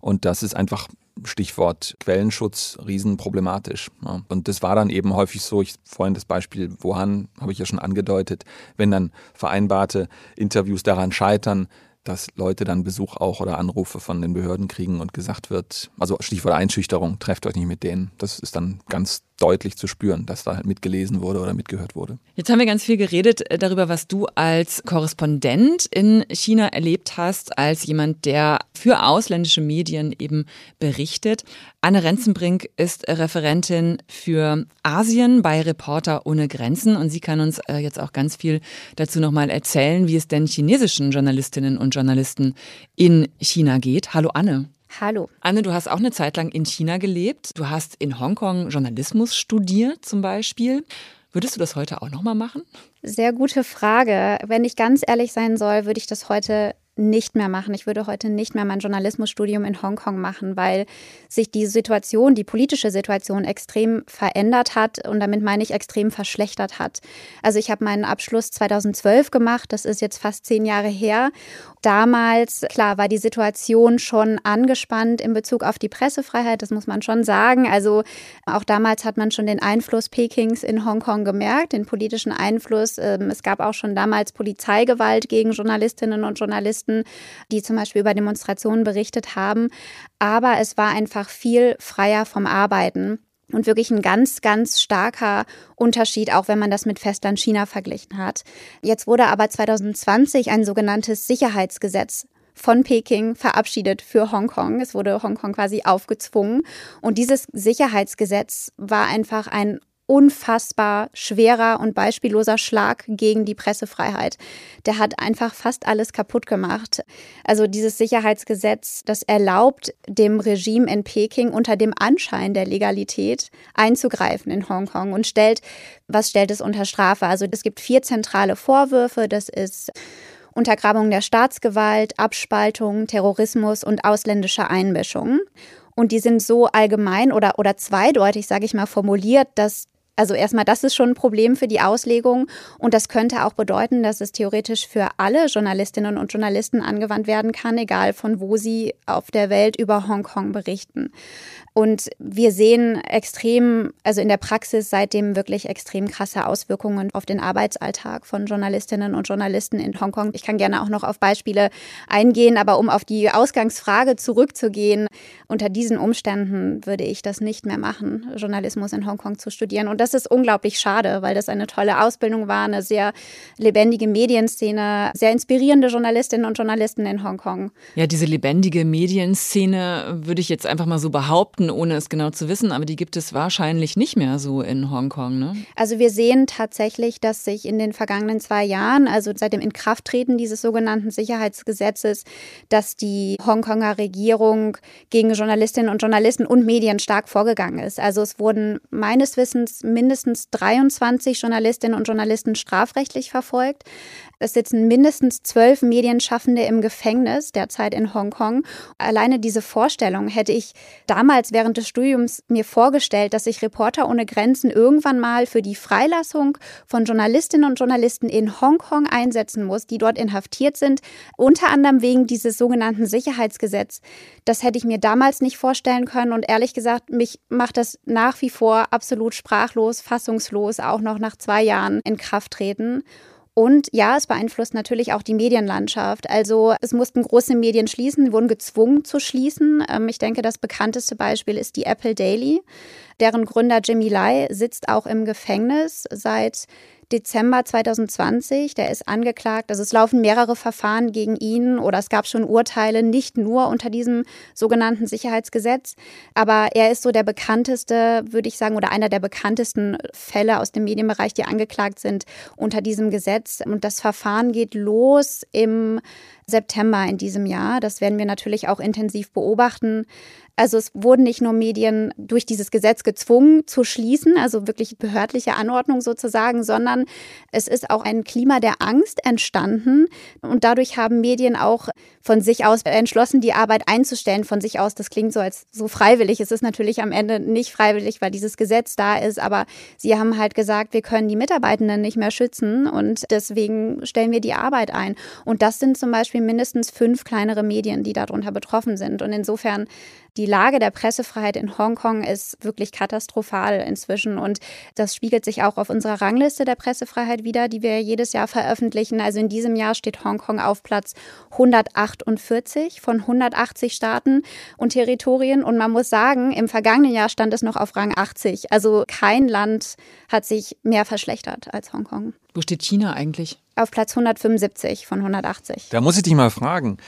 und das ist einfach Stichwort Quellenschutz riesenproblematisch. Und das war dann eben häufig so, ich vorhin das Beispiel Wuhan habe ich ja schon angedeutet, wenn dann vereinbarte Interviews daran scheitern, dass Leute dann Besuch auch oder Anrufe von den Behörden kriegen und gesagt wird, also Stichwort Einschüchterung, trefft euch nicht mit denen. Das ist dann ganz deutlich zu spüren, dass da halt mitgelesen wurde oder mitgehört wurde. Jetzt haben wir ganz viel geredet äh, darüber, was du als Korrespondent in China erlebt hast, als jemand, der für ausländische Medien eben berichtet. Anne Renzenbrink ist Referentin für Asien bei Reporter ohne Grenzen und sie kann uns äh, jetzt auch ganz viel dazu nochmal erzählen, wie es denn chinesischen Journalistinnen und Journalisten in China geht. Hallo Anne. Hallo. Anne, du hast auch eine Zeit lang in China gelebt. Du hast in Hongkong Journalismus studiert zum Beispiel. Würdest du das heute auch nochmal machen? Sehr gute Frage. Wenn ich ganz ehrlich sein soll, würde ich das heute nicht mehr machen. Ich würde heute nicht mehr mein Journalismusstudium in Hongkong machen, weil sich die Situation, die politische Situation extrem verändert hat und damit meine ich extrem verschlechtert hat. Also ich habe meinen Abschluss 2012 gemacht, das ist jetzt fast zehn Jahre her. Damals, klar, war die Situation schon angespannt in Bezug auf die Pressefreiheit, das muss man schon sagen. Also auch damals hat man schon den Einfluss Pekings in Hongkong gemerkt, den politischen Einfluss. Ähm, es gab auch schon damals Polizeigewalt gegen Journalistinnen und Journalisten. Journalisten, die zum Beispiel über Demonstrationen berichtet haben. Aber es war einfach viel freier vom Arbeiten. Und wirklich ein ganz, ganz starker Unterschied, auch wenn man das mit Festland China verglichen hat. Jetzt wurde aber 2020 ein sogenanntes Sicherheitsgesetz von Peking verabschiedet für Hongkong. Es wurde Hongkong quasi aufgezwungen. Und dieses Sicherheitsgesetz war einfach ein unfassbar schwerer und beispielloser Schlag gegen die Pressefreiheit. Der hat einfach fast alles kaputt gemacht. Also dieses Sicherheitsgesetz, das erlaubt dem Regime in Peking unter dem Anschein der Legalität einzugreifen in Hongkong und stellt, was stellt es unter Strafe? Also es gibt vier zentrale Vorwürfe. Das ist Untergrabung der Staatsgewalt, Abspaltung, Terrorismus und ausländische Einmischung. Und die sind so allgemein oder, oder zweideutig, sage ich mal, formuliert, dass also erstmal, das ist schon ein Problem für die Auslegung und das könnte auch bedeuten, dass es theoretisch für alle Journalistinnen und Journalisten angewandt werden kann, egal von wo sie auf der Welt über Hongkong berichten. Und wir sehen extrem, also in der Praxis seitdem wirklich extrem krasse Auswirkungen auf den Arbeitsalltag von Journalistinnen und Journalisten in Hongkong. Ich kann gerne auch noch auf Beispiele eingehen, aber um auf die Ausgangsfrage zurückzugehen, unter diesen Umständen würde ich das nicht mehr machen, Journalismus in Hongkong zu studieren. Und das ist unglaublich schade, weil das eine tolle Ausbildung war, eine sehr lebendige Medienszene, sehr inspirierende Journalistinnen und Journalisten in Hongkong. Ja, diese lebendige Medienszene würde ich jetzt einfach mal so behaupten behaupten, ohne es genau zu wissen, aber die gibt es wahrscheinlich nicht mehr so in Hongkong. Ne? Also wir sehen tatsächlich, dass sich in den vergangenen zwei Jahren, also seit dem Inkrafttreten dieses sogenannten Sicherheitsgesetzes, dass die Hongkonger Regierung gegen Journalistinnen und Journalisten und Medien stark vorgegangen ist. Also es wurden meines Wissens mindestens 23 Journalistinnen und Journalisten strafrechtlich verfolgt. Es sitzen mindestens zwölf Medienschaffende im Gefängnis derzeit in Hongkong. Alleine diese Vorstellung hätte ich damals während des Studiums mir vorgestellt, dass sich Reporter ohne Grenzen irgendwann mal für die Freilassung von Journalistinnen und Journalisten in Hongkong einsetzen muss, die dort inhaftiert sind, unter anderem wegen dieses sogenannten Sicherheitsgesetz. Das hätte ich mir damals nicht vorstellen können und ehrlich gesagt, mich macht das nach wie vor absolut sprachlos, fassungslos, auch noch nach zwei Jahren in Kraft treten. Und ja, es beeinflusst natürlich auch die Medienlandschaft. Also es mussten große Medien schließen, wurden gezwungen zu schließen. Ähm, ich denke, das bekannteste Beispiel ist die Apple Daily. Deren Gründer Jimmy Lai sitzt auch im Gefängnis seit Dezember 2020. Der ist angeklagt. Also es laufen mehrere Verfahren gegen ihn oder es gab schon Urteile, nicht nur unter diesem sogenannten Sicherheitsgesetz. Aber er ist so der bekannteste, würde ich sagen, oder einer der bekanntesten Fälle aus dem Medienbereich, die angeklagt sind unter diesem Gesetz. Und das Verfahren geht los im September in diesem Jahr. Das werden wir natürlich auch intensiv beobachten. Also es wurden nicht nur Medien durch dieses Gesetz gezwungen zu schließen, also wirklich behördliche Anordnung sozusagen, sondern es ist auch ein Klima der Angst entstanden und dadurch haben Medien auch von sich aus entschlossen, die Arbeit einzustellen von sich aus. Das klingt so als so freiwillig. Es ist natürlich am Ende nicht freiwillig, weil dieses Gesetz da ist, aber sie haben halt gesagt, wir können die Mitarbeitenden nicht mehr schützen und deswegen stellen wir die Arbeit ein. Und das sind zum Beispiel mindestens fünf kleinere Medien, die darunter betroffen sind. Und insofern Die Lage der Pressefreiheit in Hongkong ist wirklich katastrophal inzwischen und das spiegelt sich auch auf unserer Rangliste der Pressefreiheit wieder, die wir jedes Jahr veröffentlichen. Also in diesem Jahr steht Hongkong auf Platz 148 von 180 Staaten und Territorien und man muss sagen, im vergangenen Jahr stand es noch auf Rang 80. Also kein Land hat sich mehr verschlechtert als Hongkong. Wo steht China eigentlich? Auf Platz 175 von 180. Da muss ich dich mal fragen.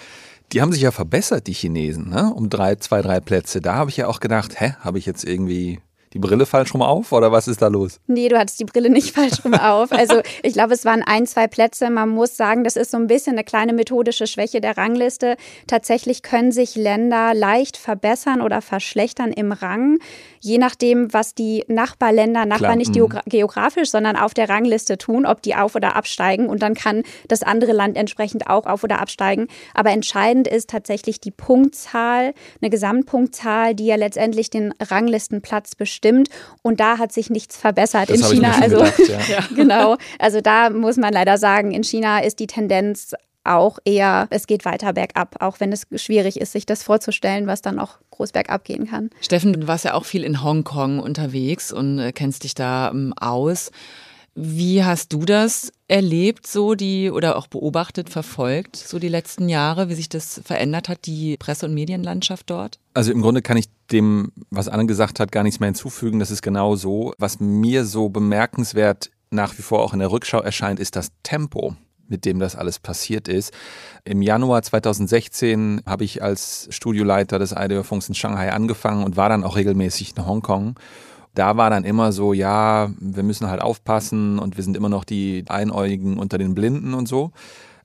Die haben sich ja verbessert, die Chinesen, ne? um drei, zwei, drei Plätze. Da habe ich ja auch gedacht, hä, habe ich jetzt irgendwie die Brille falsch rum auf oder was ist da los? Nee, du hattest die Brille nicht *laughs* falsch rum auf. Also ich glaube, es waren ein, zwei Plätze. Man muss sagen, das ist so ein bisschen eine kleine methodische Schwäche der Rangliste. Tatsächlich können sich Länder leicht verbessern oder verschlechtern im Rang, je nachdem, was die Nachbarländer, Nachbar Klar. nicht mhm. geografisch, sondern auf der Rangliste tun, ob die auf- oder absteigen. Und dann kann das andere Land entsprechend auch auf- oder absteigen. Aber entscheidend ist tatsächlich die Punktzahl, eine Gesamtpunktzahl, die ja letztendlich den Ranglistenplatz bestimmt stimmt. Und da hat sich nichts verbessert das in China. also gedacht, *laughs* *laughs* ja. genau. Also da muss man leider sagen, in China ist die Tendenz auch eher, es geht weiter bergab, auch wenn es schwierig ist, sich das vorzustellen, was dann auch groß bergab gehen kann. Steffen, du warst ja auch viel in Hongkong unterwegs und äh, kennst dich da ähm, aus. Wie hast du das erlebt, so die oder auch beobachtet, verfolgt, so die letzten Jahre, wie sich das verändert hat, die Presse- und Medienlandschaft dort? Also im Grunde kann ich dem, was Anne gesagt hat, gar nichts mehr hinzufügen. Das ist genau so. Was mir so bemerkenswert nach wie vor auch in der Rückschau erscheint, ist das Tempo mit dem das alles passiert ist. Im Januar 2016 habe ich als Studioleiter des IDF-Funks in Shanghai angefangen und war dann auch regelmäßig in Hongkong da war dann immer so, ja, wir müssen halt aufpassen und wir sind immer noch die Einäugigen unter den Blinden und so.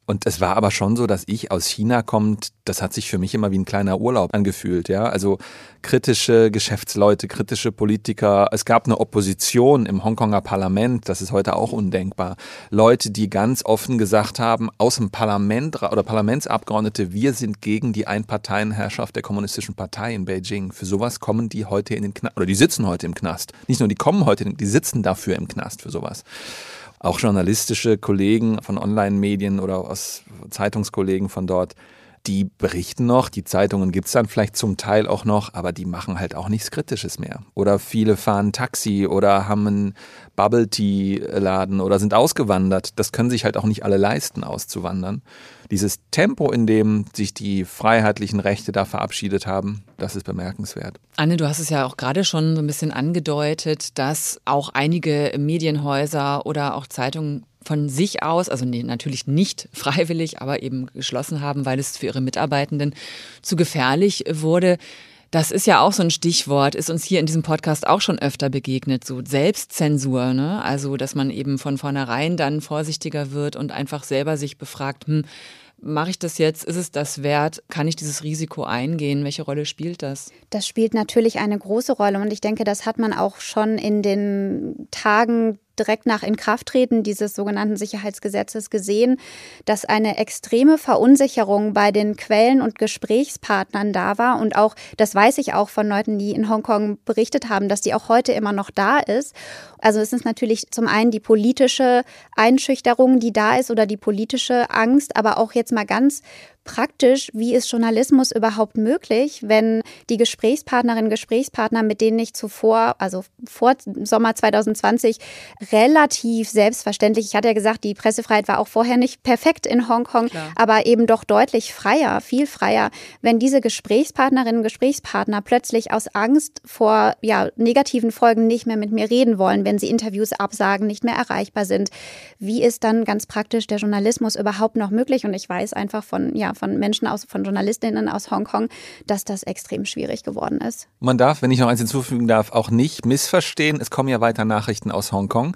Und es war aber schon so, dass ich aus China kommt, das hat sich für mich immer wie ein kleiner Urlaub angefühlt, ja. Also kritische Geschäftsleute, kritische Politiker. Es gab eine Opposition im Hongkonger Parlament, das ist heute auch undenkbar. Leute, die ganz offen gesagt haben, aus dem Parlament oder Parlamentsabgeordnete, wir sind gegen die Einparteienherrschaft der kommunistischen Partei in Beijing. Für sowas kommen die heute in den Knast, oder die sitzen heute im Knast. Nicht nur die kommen heute, die sitzen dafür im Knast für sowas auch journalistische Kollegen von Online-Medien oder aus Zeitungskollegen von dort, die berichten noch, die Zeitungen gibt es dann vielleicht zum Teil auch noch, aber die machen halt auch nichts Kritisches mehr. Oder viele fahren Taxi oder haben einen Bubble Tea Laden oder sind ausgewandert. Das können sich halt auch nicht alle leisten, auszuwandern. Dieses Tempo, in dem sich die freiheitlichen Rechte da verabschiedet haben, das ist bemerkenswert. Anne, du hast es ja auch gerade schon so ein bisschen angedeutet, dass auch einige Medienhäuser oder auch Zeitungen von sich aus, also natürlich nicht *laughs* freiwillig, aber eben geschlossen haben, weil es für ihre Mitarbeitenden zu gefährlich wurde. Das ist ja auch so ein Stichwort, ist uns hier in diesem Podcast auch schon öfter begegnet, so Selbstzensur, ne? Also, dass man eben von vornherein dann vorsichtiger wird und einfach selber sich befragt, hm, mache ich das jetzt? Ist es das wert? Kann ich dieses Risiko eingehen? Welche Rolle spielt das? Das spielt natürlich eine große Rolle und ich denke, das hat man auch schon in den Tagen direkt nach Inkrafttreten dieses sogenannten Sicherheitsgesetzes gesehen, dass eine extreme Verunsicherung bei den Quellen und Gesprächspartnern da war. Und auch, das weiß ich auch von Leuten, die in Hongkong berichtet haben, dass die auch heute immer noch da ist. Also es ist natürlich zum einen die politische Einschüchterung, die da ist oder die politische Angst, aber auch jetzt mal ganz praktisch, wie ist Journalismus überhaupt möglich, wenn die Gesprächspartnerinnen und Gesprächspartner, mit denen ich zuvor, also vor Sommer 2020, relativ selbstverständlich, ich hatte ja gesagt, die Pressefreiheit war auch vorher nicht perfekt in Hongkong, Klar. aber eben doch deutlich freier, viel freier, wenn diese Gesprächspartnerinnen und Gesprächspartner plötzlich aus Angst vor ja, negativen Folgen nicht mehr mit mir reden wollen, wenn sie Interviews absagen, nicht mehr erreichbar sind. Wie ist dann ganz praktisch der Journalismus überhaupt noch möglich? Und ich weiß einfach von, ja, von Menschen aus, von Journalistinnen aus Hongkong, dass das extrem schwierig geworden ist. Man darf, wenn ich noch eins hinzufügen darf, auch nicht missverstehen. Es kommen ja weiter Nachrichten aus Hongkong.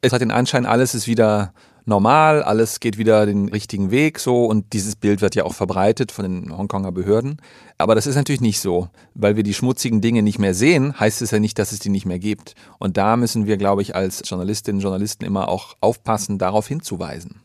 Es hat den Anschein, alles ist wieder normal, alles geht wieder den richtigen Weg so und dieses Bild wird ja auch verbreitet von den Hongkonger Behörden. Aber das ist natürlich nicht so, weil wir die schmutzigen Dinge nicht mehr sehen, heißt es ja nicht, dass es die nicht mehr gibt. Und da müssen wir, glaube ich, als Journalistinnen und Journalisten immer auch aufpassen, darauf hinzuweisen.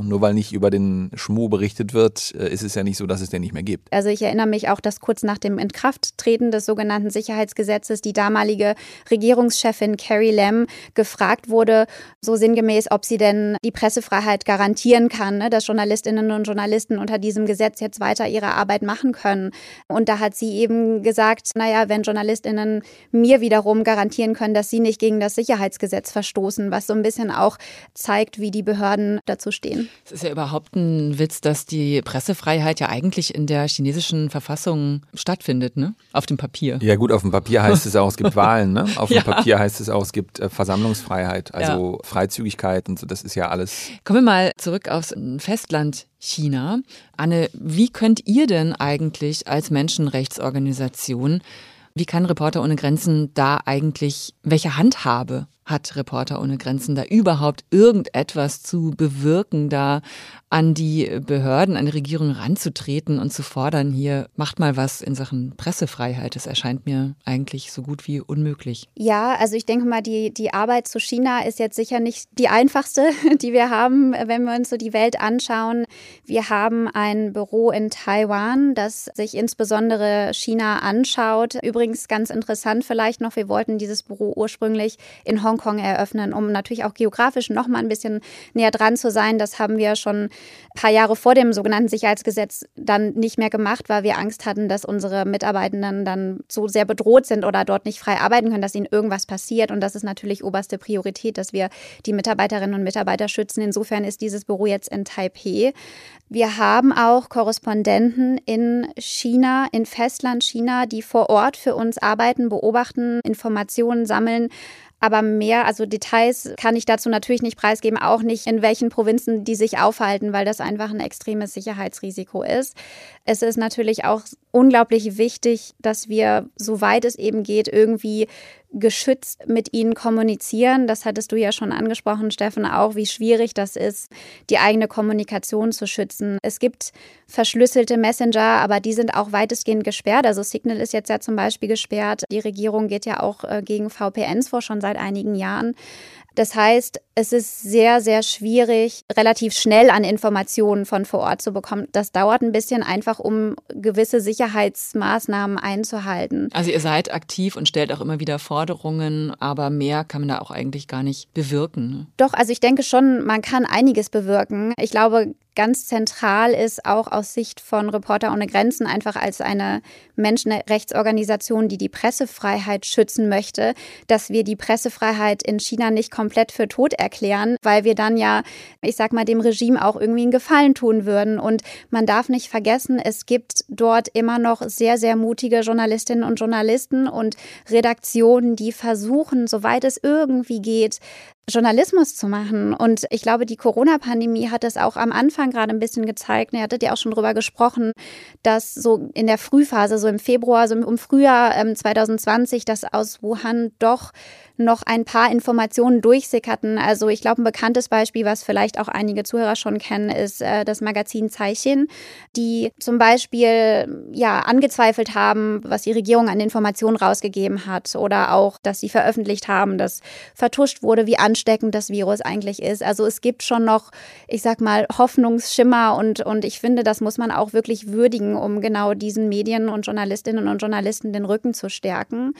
Nur weil nicht über den Schmuh berichtet wird, äh, ist es ja nicht so, dass es den nicht mehr gibt. Also ich erinnere mich auch, dass kurz nach dem Inkrafttreten des sogenannten Sicherheitsgesetzes die damalige Regierungschefin Carrie Lam gefragt wurde, so sinngemäß, ob sie denn die Pressefreiheit garantieren kann, ne, dass Journalistinnen und Journalisten unter diesem Gesetz jetzt weiter ihre Arbeit machen können. Und da hat sie eben gesagt, naja, wenn Journalistinnen mir wiederum garantieren können, dass sie nicht gegen das Sicherheitsgesetz verstoßen, was so ein bisschen auch zeigt, wie die Behörden dazu stehen. Es ist ja überhaupt ein Witz, dass die Pressefreiheit ja eigentlich in der chinesischen Verfassung stattfindet, ne? Auf dem Papier. Ja gut, auf dem Papier heißt es auch, es gibt *laughs* Wahlen, ne? Auf ja. dem Papier heißt es auch, es gibt äh, Versammlungsfreiheit, also ja. Freizügigkeit und so, das ist ja alles. Kommen wir mal zurück aufs Festland China. Anne, wie könnt ihr denn eigentlich als Menschenrechtsorganisation wie kann Reporter ohne Grenzen da eigentlich, welche Handhabe hat Reporter ohne Grenzen da überhaupt irgendetwas zu bewirken, da an die Behörden, an die Regierung ranzutreten und zu fordern, hier macht mal was in Sachen Pressefreiheit. Das erscheint mir eigentlich so gut wie unmöglich. Ja, also ich denke mal, die, die Arbeit zu China ist jetzt sicher nicht die einfachste, *laughs* die wir haben, wenn wir uns so die Welt anschauen. Wir haben ein Büro in Taiwan, das sich insbesondere China anschaut. Übrigens ganz interessant vielleicht noch, wir wollten dieses Büro ursprünglich in Hongkong eröffnen, um natürlich auch geografisch noch mal ein bisschen näher dran zu sein. Das haben wir schon ein paar Jahre vor dem sogenannten Sicherheitsgesetz dann nicht mehr gemacht, weil wir Angst hatten, dass unsere Mitarbeitenden dann so sehr bedroht sind oder dort nicht frei arbeiten können, dass ihnen irgendwas passiert. Und das ist natürlich oberste Priorität, dass wir die Mitarbeiterinnen und Mitarbeiter schützen. Insofern ist dieses Büro jetzt in Taipei. Wir haben auch Korrespondenten in China, in Festland China, die vor Ort für uns arbeiten, beobachten, Informationen sammeln. Aber mehr, also Details kann ich dazu natürlich nicht preisgeben, auch nicht in welchen Provinzen die sich aufhalten, weil das einfach ein extremes Sicherheitsrisiko ist. Es ist natürlich auch unglaublich wichtig, dass wir, soweit es eben geht, irgendwie geschützt mit ihnen kommunizieren. Das hattest du ja schon angesprochen, Steffen, auch wie schwierig das ist, die eigene Kommunikation zu schützen. Es gibt verschlüsselte Messenger, aber die sind auch weitestgehend gesperrt. Also Signal ist jetzt ja zum Beispiel gesperrt. Die Regierung geht ja auch äh, gegen VPNs vor, schon seit einigen Jahren. Das heißt, es ist sehr, sehr schwierig, relativ schnell an Informationen von vor Ort zu bekommen. Das dauert ein bisschen einfach, um gewisse Sicherheitsmaßnahmen einzuhalten. Also ihr seid aktiv und stellt auch immer wieder Forderungen, aber mehr kann man da auch eigentlich gar nicht bewirken. Ne? Doch, also ich denke schon, man kann einiges bewirken. Ich glaube, ganz zentral ist auch aus Sicht von Reporter ohne Grenzen einfach als eine Menschenrechtsorganisation, die die Pressefreiheit schützen möchte, dass wir die Pressefreiheit in China nicht komplett für tot erklären, weil wir dann ja, ich sag mal, dem Regime auch irgendwie einen Gefallen tun würden. Und man darf nicht vergessen, es gibt dort immer noch sehr, sehr mutige Journalistinnen und Journalisten und Redaktionen, die versuchen, soweit es irgendwie geht, Journalismus zu machen. Und ich glaube, die Corona-Pandemie hat das auch am Anfang gerade ein bisschen gezeigt. Ihr hattet ja auch schon drüber gesprochen, dass so in der Frühphase, so im Februar, so im Frühjahr ähm, 2020, dass aus Wuhan doch noch ein paar Informationen durchsickerten. Also ich glaube, ein bekanntes Beispiel, was vielleicht auch einige Zuhörer schon kennen, ist äh, das Magazin Zeichen, die zum Beispiel ja angezweifelt haben, was die Regierung an Informationen rausgegeben hat oder auch, dass sie veröffentlicht haben, dass vertuscht wurde, wie ansteckend das Virus eigentlich ist. Also es gibt schon noch, ich sag mal, Hoffnungsschimmer und, und ich finde, das muss man auch wirklich würdigen, um genau diesen Medien und Journalistinnen und Journalisten den Rücken zu stärken.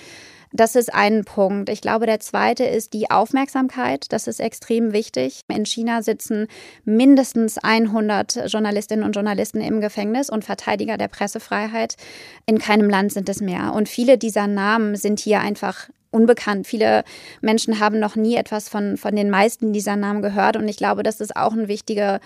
Das ist ein Punkt. Ich glaube, der zweite ist die Aufmerksamkeit. Das ist extrem wichtig. In China sitzen mindestens 100 Journalistinnen und Journalisten im Gefängnis und Verteidiger der Pressefreiheit. In keinem Land sind es mehr. Und viele dieser Namen sind hier einfach unbekannt. Viele Menschen haben noch nie etwas von, von den meisten dieser Namen gehört. Und ich glaube, das ist auch ein wichtiger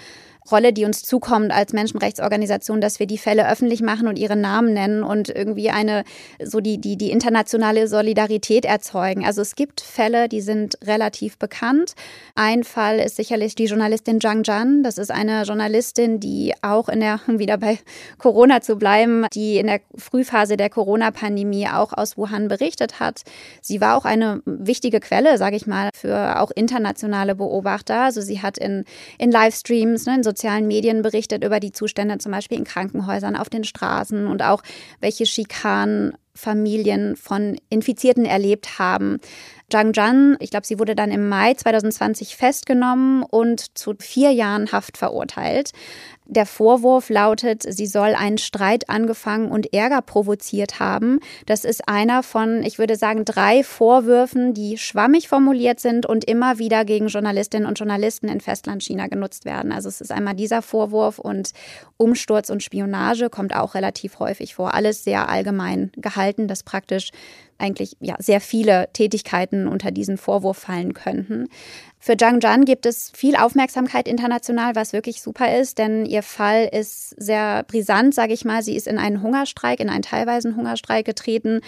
Rolle, die uns zukommt als Menschenrechtsorganisation, dass wir die Fälle öffentlich machen und ihre Namen nennen und irgendwie eine, so die, die, die internationale Solidarität erzeugen. Also es gibt Fälle, die sind relativ bekannt. Ein Fall ist sicherlich die Journalistin Zhang Zhan. Das ist eine Journalistin, die auch in der, *laughs* um wieder bei Corona zu bleiben, die in der Frühphase der Corona-Pandemie auch aus Wuhan berichtet hat. Sie war auch eine wichtige Quelle, sage ich mal, für auch internationale Beobachter. Also sie hat in, in Livestreams, ne, in so sozialen Medien berichtet über die Zustände zum Beispiel in Krankenhäusern, auf den Straßen und auch welche Schikanen Familien von Infizierten erlebt haben. Zhang Zhan, ich glaube, sie wurde dann im Mai 2020 festgenommen und zu vier Jahren Haft verurteilt. Der Vorwurf lautet, sie soll einen Streit angefangen und Ärger provoziert haben. Das ist einer von, ich würde sagen, drei Vorwürfen, die schwammig formuliert sind und immer wieder gegen Journalistinnen und Journalisten in Festlandchina genutzt werden. Also es ist einmal dieser Vorwurf und Umsturz und Spionage kommt auch relativ häufig vor. Alles sehr allgemein gehalten, das praktisch eigentlich ja, sehr viele Tätigkeiten unter diesen Vorwurf fallen könnten. Für Zhang Zhan gibt es viel Aufmerksamkeit international, was wirklich super ist, denn ihr Fall ist sehr brisant, sage ich mal. Sie ist in einen Hungerstreik, in einen teilweisen Hungerstreik getreten,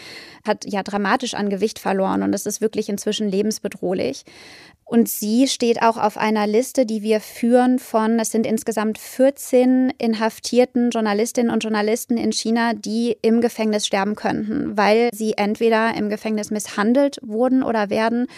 hat ja dramatisch an Gewicht verloren und es ist wirklich inzwischen lebensbedrohlich. Und sie steht auch auf einer Liste, die wir führen von, es sind insgesamt 14 inhaftierten Journalistinnen und Journalisten in China, die im Gefängnis sterben könnten, weil sie entweder im Gefängnis misshandelt wurden oder werden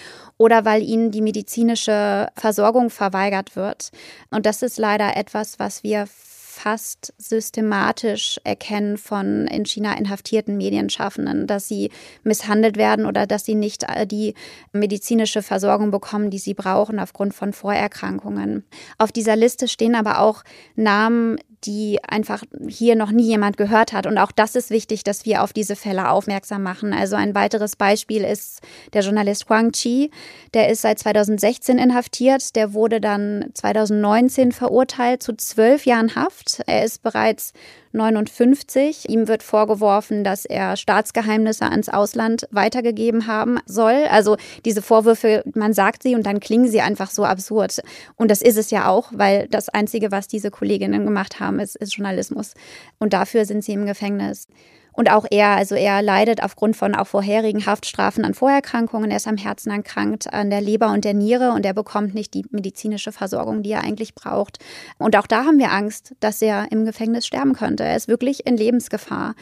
oder weil ihnen die medizinische Versorgung verweigert wird. Und das ist leider etwas, was wir fast systematisch erkennen von in China inhaftierten Medienschaffenden, dass sie misshandelt werden oder dass sie nicht äh, die medizinische Versorgung bekommen, die sie brauchen aufgrund von Vorerkrankungen. Auf dieser Liste stehen aber auch Namen, die einfach hier noch nie jemand gehört hat. Und auch das ist wichtig, dass wir auf diese Fälle aufmerksam machen. Also ein weiteres Beispiel ist der Journalist Huang Chi. Der ist seit 2016 inhaftiert. Der wurde dann 2019 verurteilt zu zwölf Jahren Haft. Er ist bereits 59. Ihm wird vorgeworfen, dass er Staatsgeheimnisse ans Ausland weitergegeben haben soll. Also diese Vorwürfe, man sagt sie und dann klingen sie einfach so absurd. Und das ist es ja auch, weil das Einzige, was diese Kolleginnen gemacht haben, ist, ist Journalismus. Und dafür sind sie im Gefängnis. Und auch er, also er leidet aufgrund von auch vorherigen Haftstrafen an Vorerkrankungen. Er ist am Herzen erkrankt, an der Leber und der Niere und er bekommt nicht die medizinische Versorgung, die er eigentlich braucht. Und auch da haben wir Angst, dass er im Gefängnis sterben könnte. Er ist wirklich in Lebensgefahr.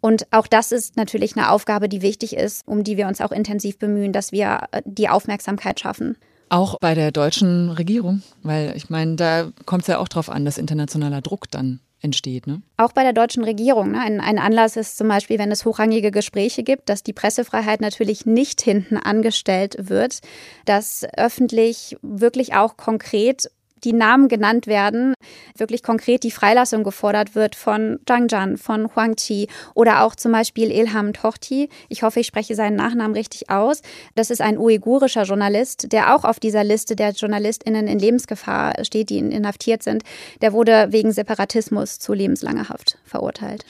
Und auch das ist natürlich eine Aufgabe, die wichtig ist, um die wir uns auch intensiv bemühen, dass wir äh, die Aufmerksamkeit schaffen. Auch bei der deutschen Regierung, weil ich meine, da kommt es ja auch drauf an, dass internationaler Druck dann entsteht. Ne? Auch bei der deutschen Regierung. Ne? Ein, ein, Anlass ist zum Beispiel, wenn es hochrangige Gespräche gibt, dass die Pressefreiheit natürlich nicht hinten angestellt wird, dass öffentlich wirklich auch konkret die Namen genannt werden, wirklich konkret die Freilassung gefordert wird von Zhang Zhan, von Huang Qi oder auch zum Beispiel Ilham Tohti. Ich hoffe, ich spreche seinen Nachnamen richtig aus. Das ist ein uigurischer Journalist, der auch auf dieser Liste der JournalistInnen in Lebensgefahr steht, die inhaftiert sind. Der wurde wegen Separatismus zu lebenslanger Haft verurteilt.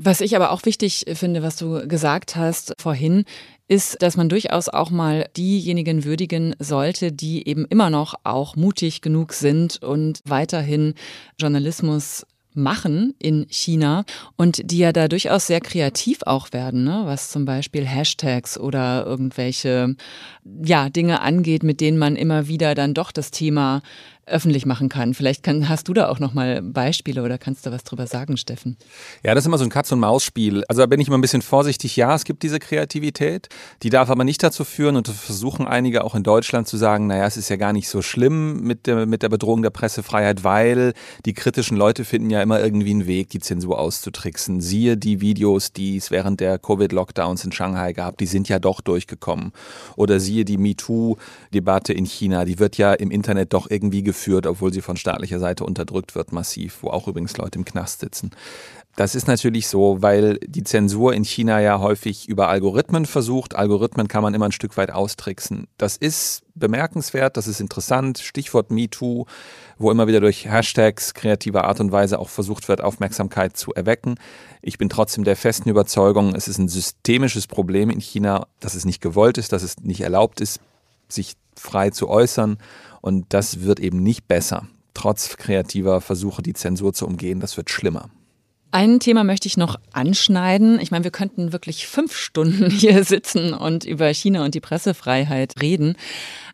Was ich aber auch wichtig finde, was du gesagt hast vorhin, ist, dass man durchaus auch mal diejenigen würdigen sollte, die eben immer noch auch mutig genug sind und weiterhin Journalismus machen in China und die ja da durchaus sehr kreativ auch werden, ne? was zum Beispiel Hashtags oder irgendwelche ja, Dinge angeht, mit denen man immer wieder dann doch das Thema öffentlich machen kann. Vielleicht kann, hast du da auch noch mal Beispiele oder kannst du was drüber sagen, Steffen? Ja, das ist immer so ein Katz-und-Maus-Spiel. Also da bin ich immer ein bisschen vorsichtig. Ja, es gibt diese Kreativität, die darf aber nicht dazu führen und versuchen einige auch in Deutschland zu sagen, naja, es ist ja gar nicht so schlimm mit der, mit der Bedrohung der Pressefreiheit, weil die kritischen Leute finden ja immer irgendwie einen Weg, die Zensur auszutricksen. Siehe die Videos, die es während der Covid-Lockdowns in Shanghai gab, die sind ja doch durchgekommen. Oder siehe die MeToo-Debatte in China, die wird ja im Internet doch irgendwie geführt geführt, obwohl sie von staatlicher Seite unterdrückt wird, massiv, wo auch übrigens Leute im Knast sitzen. Das ist natürlich so, weil die Zensur in China ja häufig über Algorithmen versucht. Algorithmen kann man immer ein Stück weit austricksen. Das ist bemerkenswert, das ist interessant. Stichwort MeToo, wo immer wieder durch Hashtags kreativer Art und Weise auch versucht wird, Aufmerksamkeit zu erwecken. Ich bin trotzdem der festen Überzeugung, es ist ein systemisches Problem in China, dass es nicht gewollt ist, dass es nicht erlaubt ist, sich frei zu äußern und das wird eben nicht besser. Trotz kreativer Versuche, die Zensur zu umgehen, das wird schlimmer. Ein Thema möchte ich noch anschneiden. Ich meine, wir könnten wirklich fünf Stunden *laughs* hier sitzen und über China und die Pressefreiheit reden.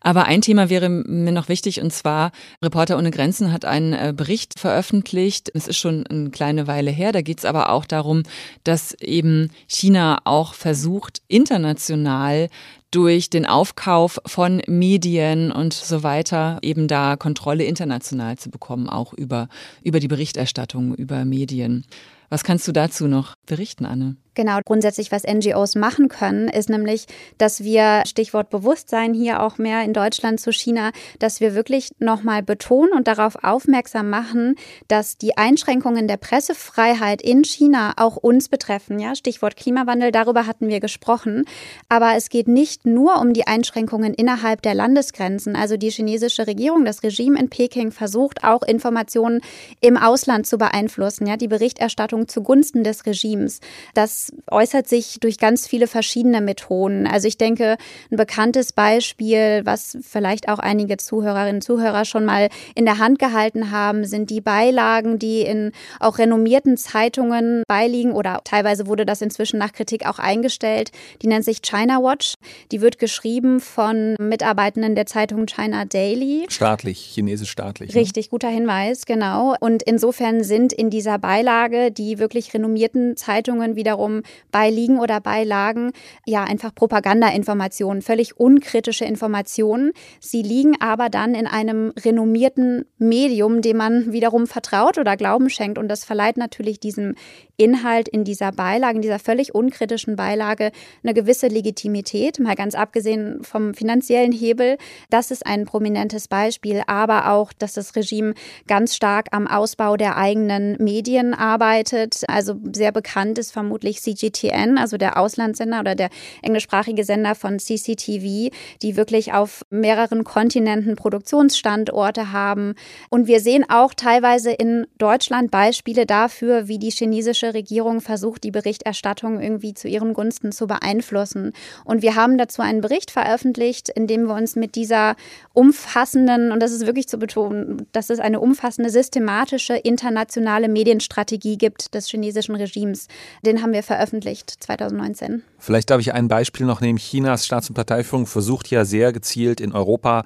Aber ein Thema wäre mir noch wichtig und zwar Reporter ohne Grenzen hat einen äh, Bericht veröffentlicht. Es ist schon eine kleine Weile her. Da geht es aber auch darum, dass eben China auch versucht, international durch den Aufkauf von Medien und so weiter eben da Kontrolle international zu bekommen, auch über, über die Berichterstattung über Medien. Was kannst du dazu noch berichten, Anne? Genau, grundsätzlich, was NGOs machen können, ist nämlich, dass wir, Stichwort Bewusstsein hier auch mehr in Deutschland zu China, dass wir wirklich nochmal betonen und darauf aufmerksam machen, dass die Einschränkungen der Pressefreiheit in China auch uns betreffen. Ja, Stichwort Klimawandel, darüber hatten wir gesprochen. Aber es geht nicht nur um die Einschränkungen innerhalb der Landesgrenzen. Also die chinesische Regierung, das Regime in Peking versucht auch Informationen im Ausland zu beeinflussen. Ja, die Berichterstattung zugunsten des Regimes. Das äußert sich durch ganz viele verschiedene Methoden. Also ich denke, ein bekanntes Beispiel, was vielleicht auch einige Zuhörerinnen und Zuhörer schon mal in der Hand gehalten haben, sind die Beilagen, die in auch renommierten Zeitungen beiliegen oder teilweise wurde das inzwischen nach Kritik auch eingestellt. Die nennt sich China Watch. Die wird geschrieben von Mitarbeitenden der Zeitung China Daily. Staatlich, chinesisch staatlich. Ne? Richtig, guter Hinweis, genau. Und insofern sind in dieser Beilage die wirklich renommierten Zeitungen wiederum beiliegen oder beilagen, ja, einfach Propagandainformationen, völlig unkritische Informationen. Sie liegen aber dann in einem renommierten Medium, dem man wiederum vertraut oder Glauben schenkt. Und das verleiht natürlich diesem Inhalt in dieser Beilage, in dieser völlig unkritischen Beilage eine gewisse Legitimität, mal ganz abgesehen vom finanziellen Hebel. Das ist ein prominentes Beispiel, aber auch, dass das Regime ganz stark am Ausbau der eigenen Medien arbeitet. Also sehr bekannt ist vermutlich CGTN, also der Auslandssender oder der englischsprachige Sender von CCTV, die wirklich auf mehreren Kontinenten Produktionsstandorte haben. Und wir sehen auch teilweise in Deutschland Beispiele dafür, wie die chinesische Regierung versucht, die Berichterstattung irgendwie zu ihren Gunsten zu beeinflussen. Und wir haben dazu einen Bericht veröffentlicht, in dem wir uns mit dieser umfassenden, und das ist wirklich zu betonen, dass es eine umfassende, systematische internationale Medienstrategie gibt des chinesischen Regimes. Den haben wir veröffentlicht 2019. Vielleicht darf ich ein Beispiel noch nehmen. Chinas Staats- und Parteiführung versucht ja sehr gezielt in Europa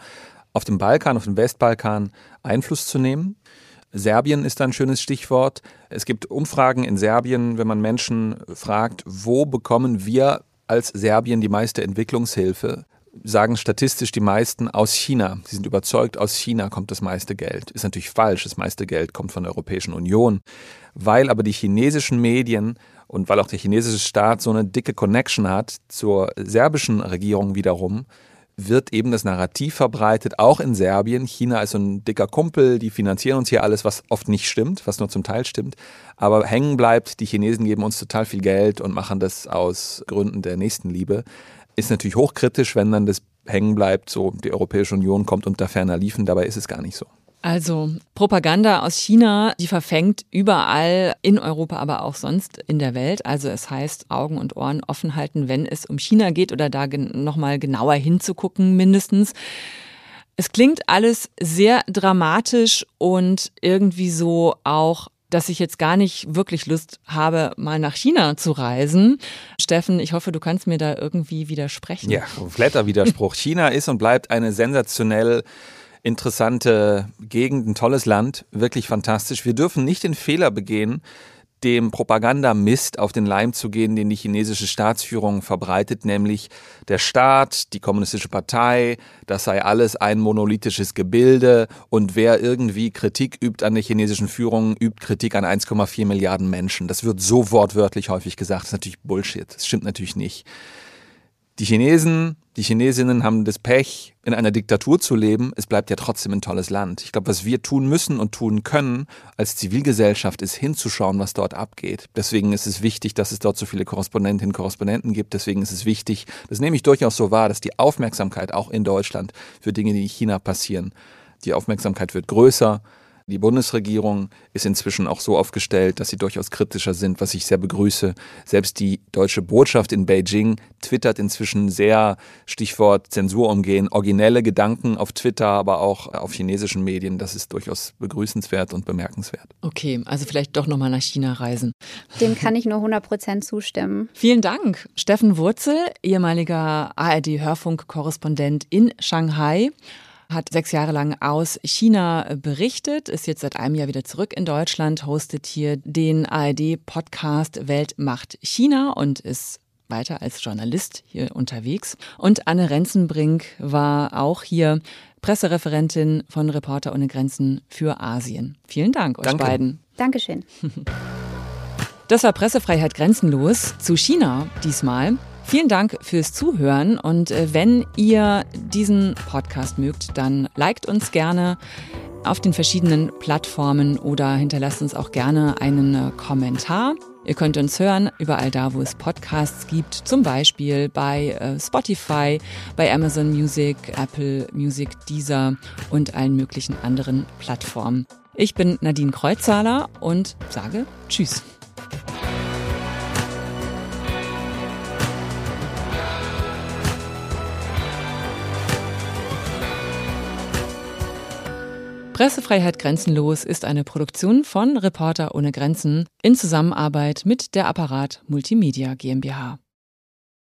auf dem Balkan, auf dem Westbalkan Einfluss zu nehmen. Serbien ist ein schönes Stichwort. Es gibt Umfragen in Serbien, wenn man Menschen fragt, wo bekommen wir als Serbien die meiste Entwicklungshilfe, sagen statistisch die meisten aus China. Sie sind überzeugt, aus China kommt das meiste Geld. Ist natürlich falsch, das meiste Geld kommt von der Europäischen Union. Weil aber die chinesischen Medien und weil auch der chinesische Staat so eine dicke Connection hat zur serbischen Regierung wiederum, wird eben das Narrativ verbreitet, auch in Serbien. China ist so ein dicker Kumpel, die finanzieren uns hier alles, was oft nicht stimmt, was nur zum Teil stimmt. Aber hängen bleibt, die Chinesen geben uns total viel Geld und machen das aus Gründen der Nächstenliebe. Ist natürlich hochkritisch, wenn dann das hängen bleibt, so die Europäische Union kommt unter ferner Liefen, dabei ist es gar nicht so. Also Propaganda aus China, die verfängt überall in Europa, aber auch sonst in der Welt. Also es heißt Augen und Ohren offen halten, wenn es um China geht oder da nochmal genauer hinzugucken mindestens. Es klingt alles sehr dramatisch und irgendwie so auch dass ich jetzt gar nicht wirklich Lust habe, mal nach China zu reisen. Steffen, ich hoffe, du kannst mir da irgendwie widersprechen. Ja, kompletter Widerspruch. China ist und bleibt eine sensationell interessante Gegend, ein tolles Land, wirklich fantastisch. Wir dürfen nicht den Fehler begehen, dem Propagandamist auf den Leim zu gehen, den die chinesische Staatsführung verbreitet, nämlich der Staat, die kommunistische Partei, das sei alles ein monolithisches Gebilde und wer irgendwie Kritik übt an der chinesischen Führung, übt Kritik an 1,4 Milliarden Menschen. Das wird so wortwörtlich häufig gesagt. Das ist natürlich Bullshit. Das stimmt natürlich nicht. Die Chinesen, die Chinesinnen haben das Pech, in einer Diktatur zu leben. Es bleibt ja trotzdem ein tolles Land. Ich glaube, was wir tun müssen und tun können als Zivilgesellschaft, ist hinzuschauen, was dort abgeht. Deswegen ist es wichtig, dass es dort so viele Korrespondentinnen und Korrespondenten gibt. Deswegen ist es wichtig, das nehme ich durchaus so wahr, dass die Aufmerksamkeit auch in Deutschland für Dinge, die in China passieren, die Aufmerksamkeit wird größer. Die Bundesregierung ist inzwischen auch so aufgestellt, dass sie durchaus kritischer sind, was ich sehr begrüße. Selbst die deutsche Botschaft in Beijing twittert inzwischen sehr, Stichwort Zensur umgehen, originelle Gedanken auf Twitter, aber auch auf chinesischen Medien. Das ist durchaus begrüßenswert und bemerkenswert. Okay, also vielleicht doch nochmal nach China reisen. Dem kann ich nur 100 Prozent zustimmen. Vielen Dank. Steffen Wurzel, ehemaliger ARD-Hörfunk-Korrespondent in Shanghai hat sechs Jahre lang aus China berichtet, ist jetzt seit einem Jahr wieder zurück in Deutschland, hostet hier den ARD-Podcast Welt macht China und ist weiter als Journalist hier unterwegs. Und Anne Renzenbrink war auch hier Pressereferentin von Reporter ohne Grenzen für Asien. Vielen Dank euch Danke. beiden. Dankeschön. Das war Pressefreiheit grenzenlos zu China diesmal. Vielen Dank fürs Zuhören und äh, wenn ihr diesen Podcast mögt, dann liked uns gerne auf den verschiedenen Plattformen oder hinterlasst uns auch gerne einen äh, Kommentar. Ihr könnt uns hören überall da, wo es Podcasts gibt, zum Beispiel bei äh, Spotify, bei Amazon Music, Apple Music, Deezer und allen möglichen anderen Plattformen. Ich bin Nadine Kreuzzahler und sage Tschüss. Pressefreiheit Grenzenlos ist eine Produktion von Reporter ohne Grenzen in Zusammenarbeit mit der Apparat Multimedia GmbH.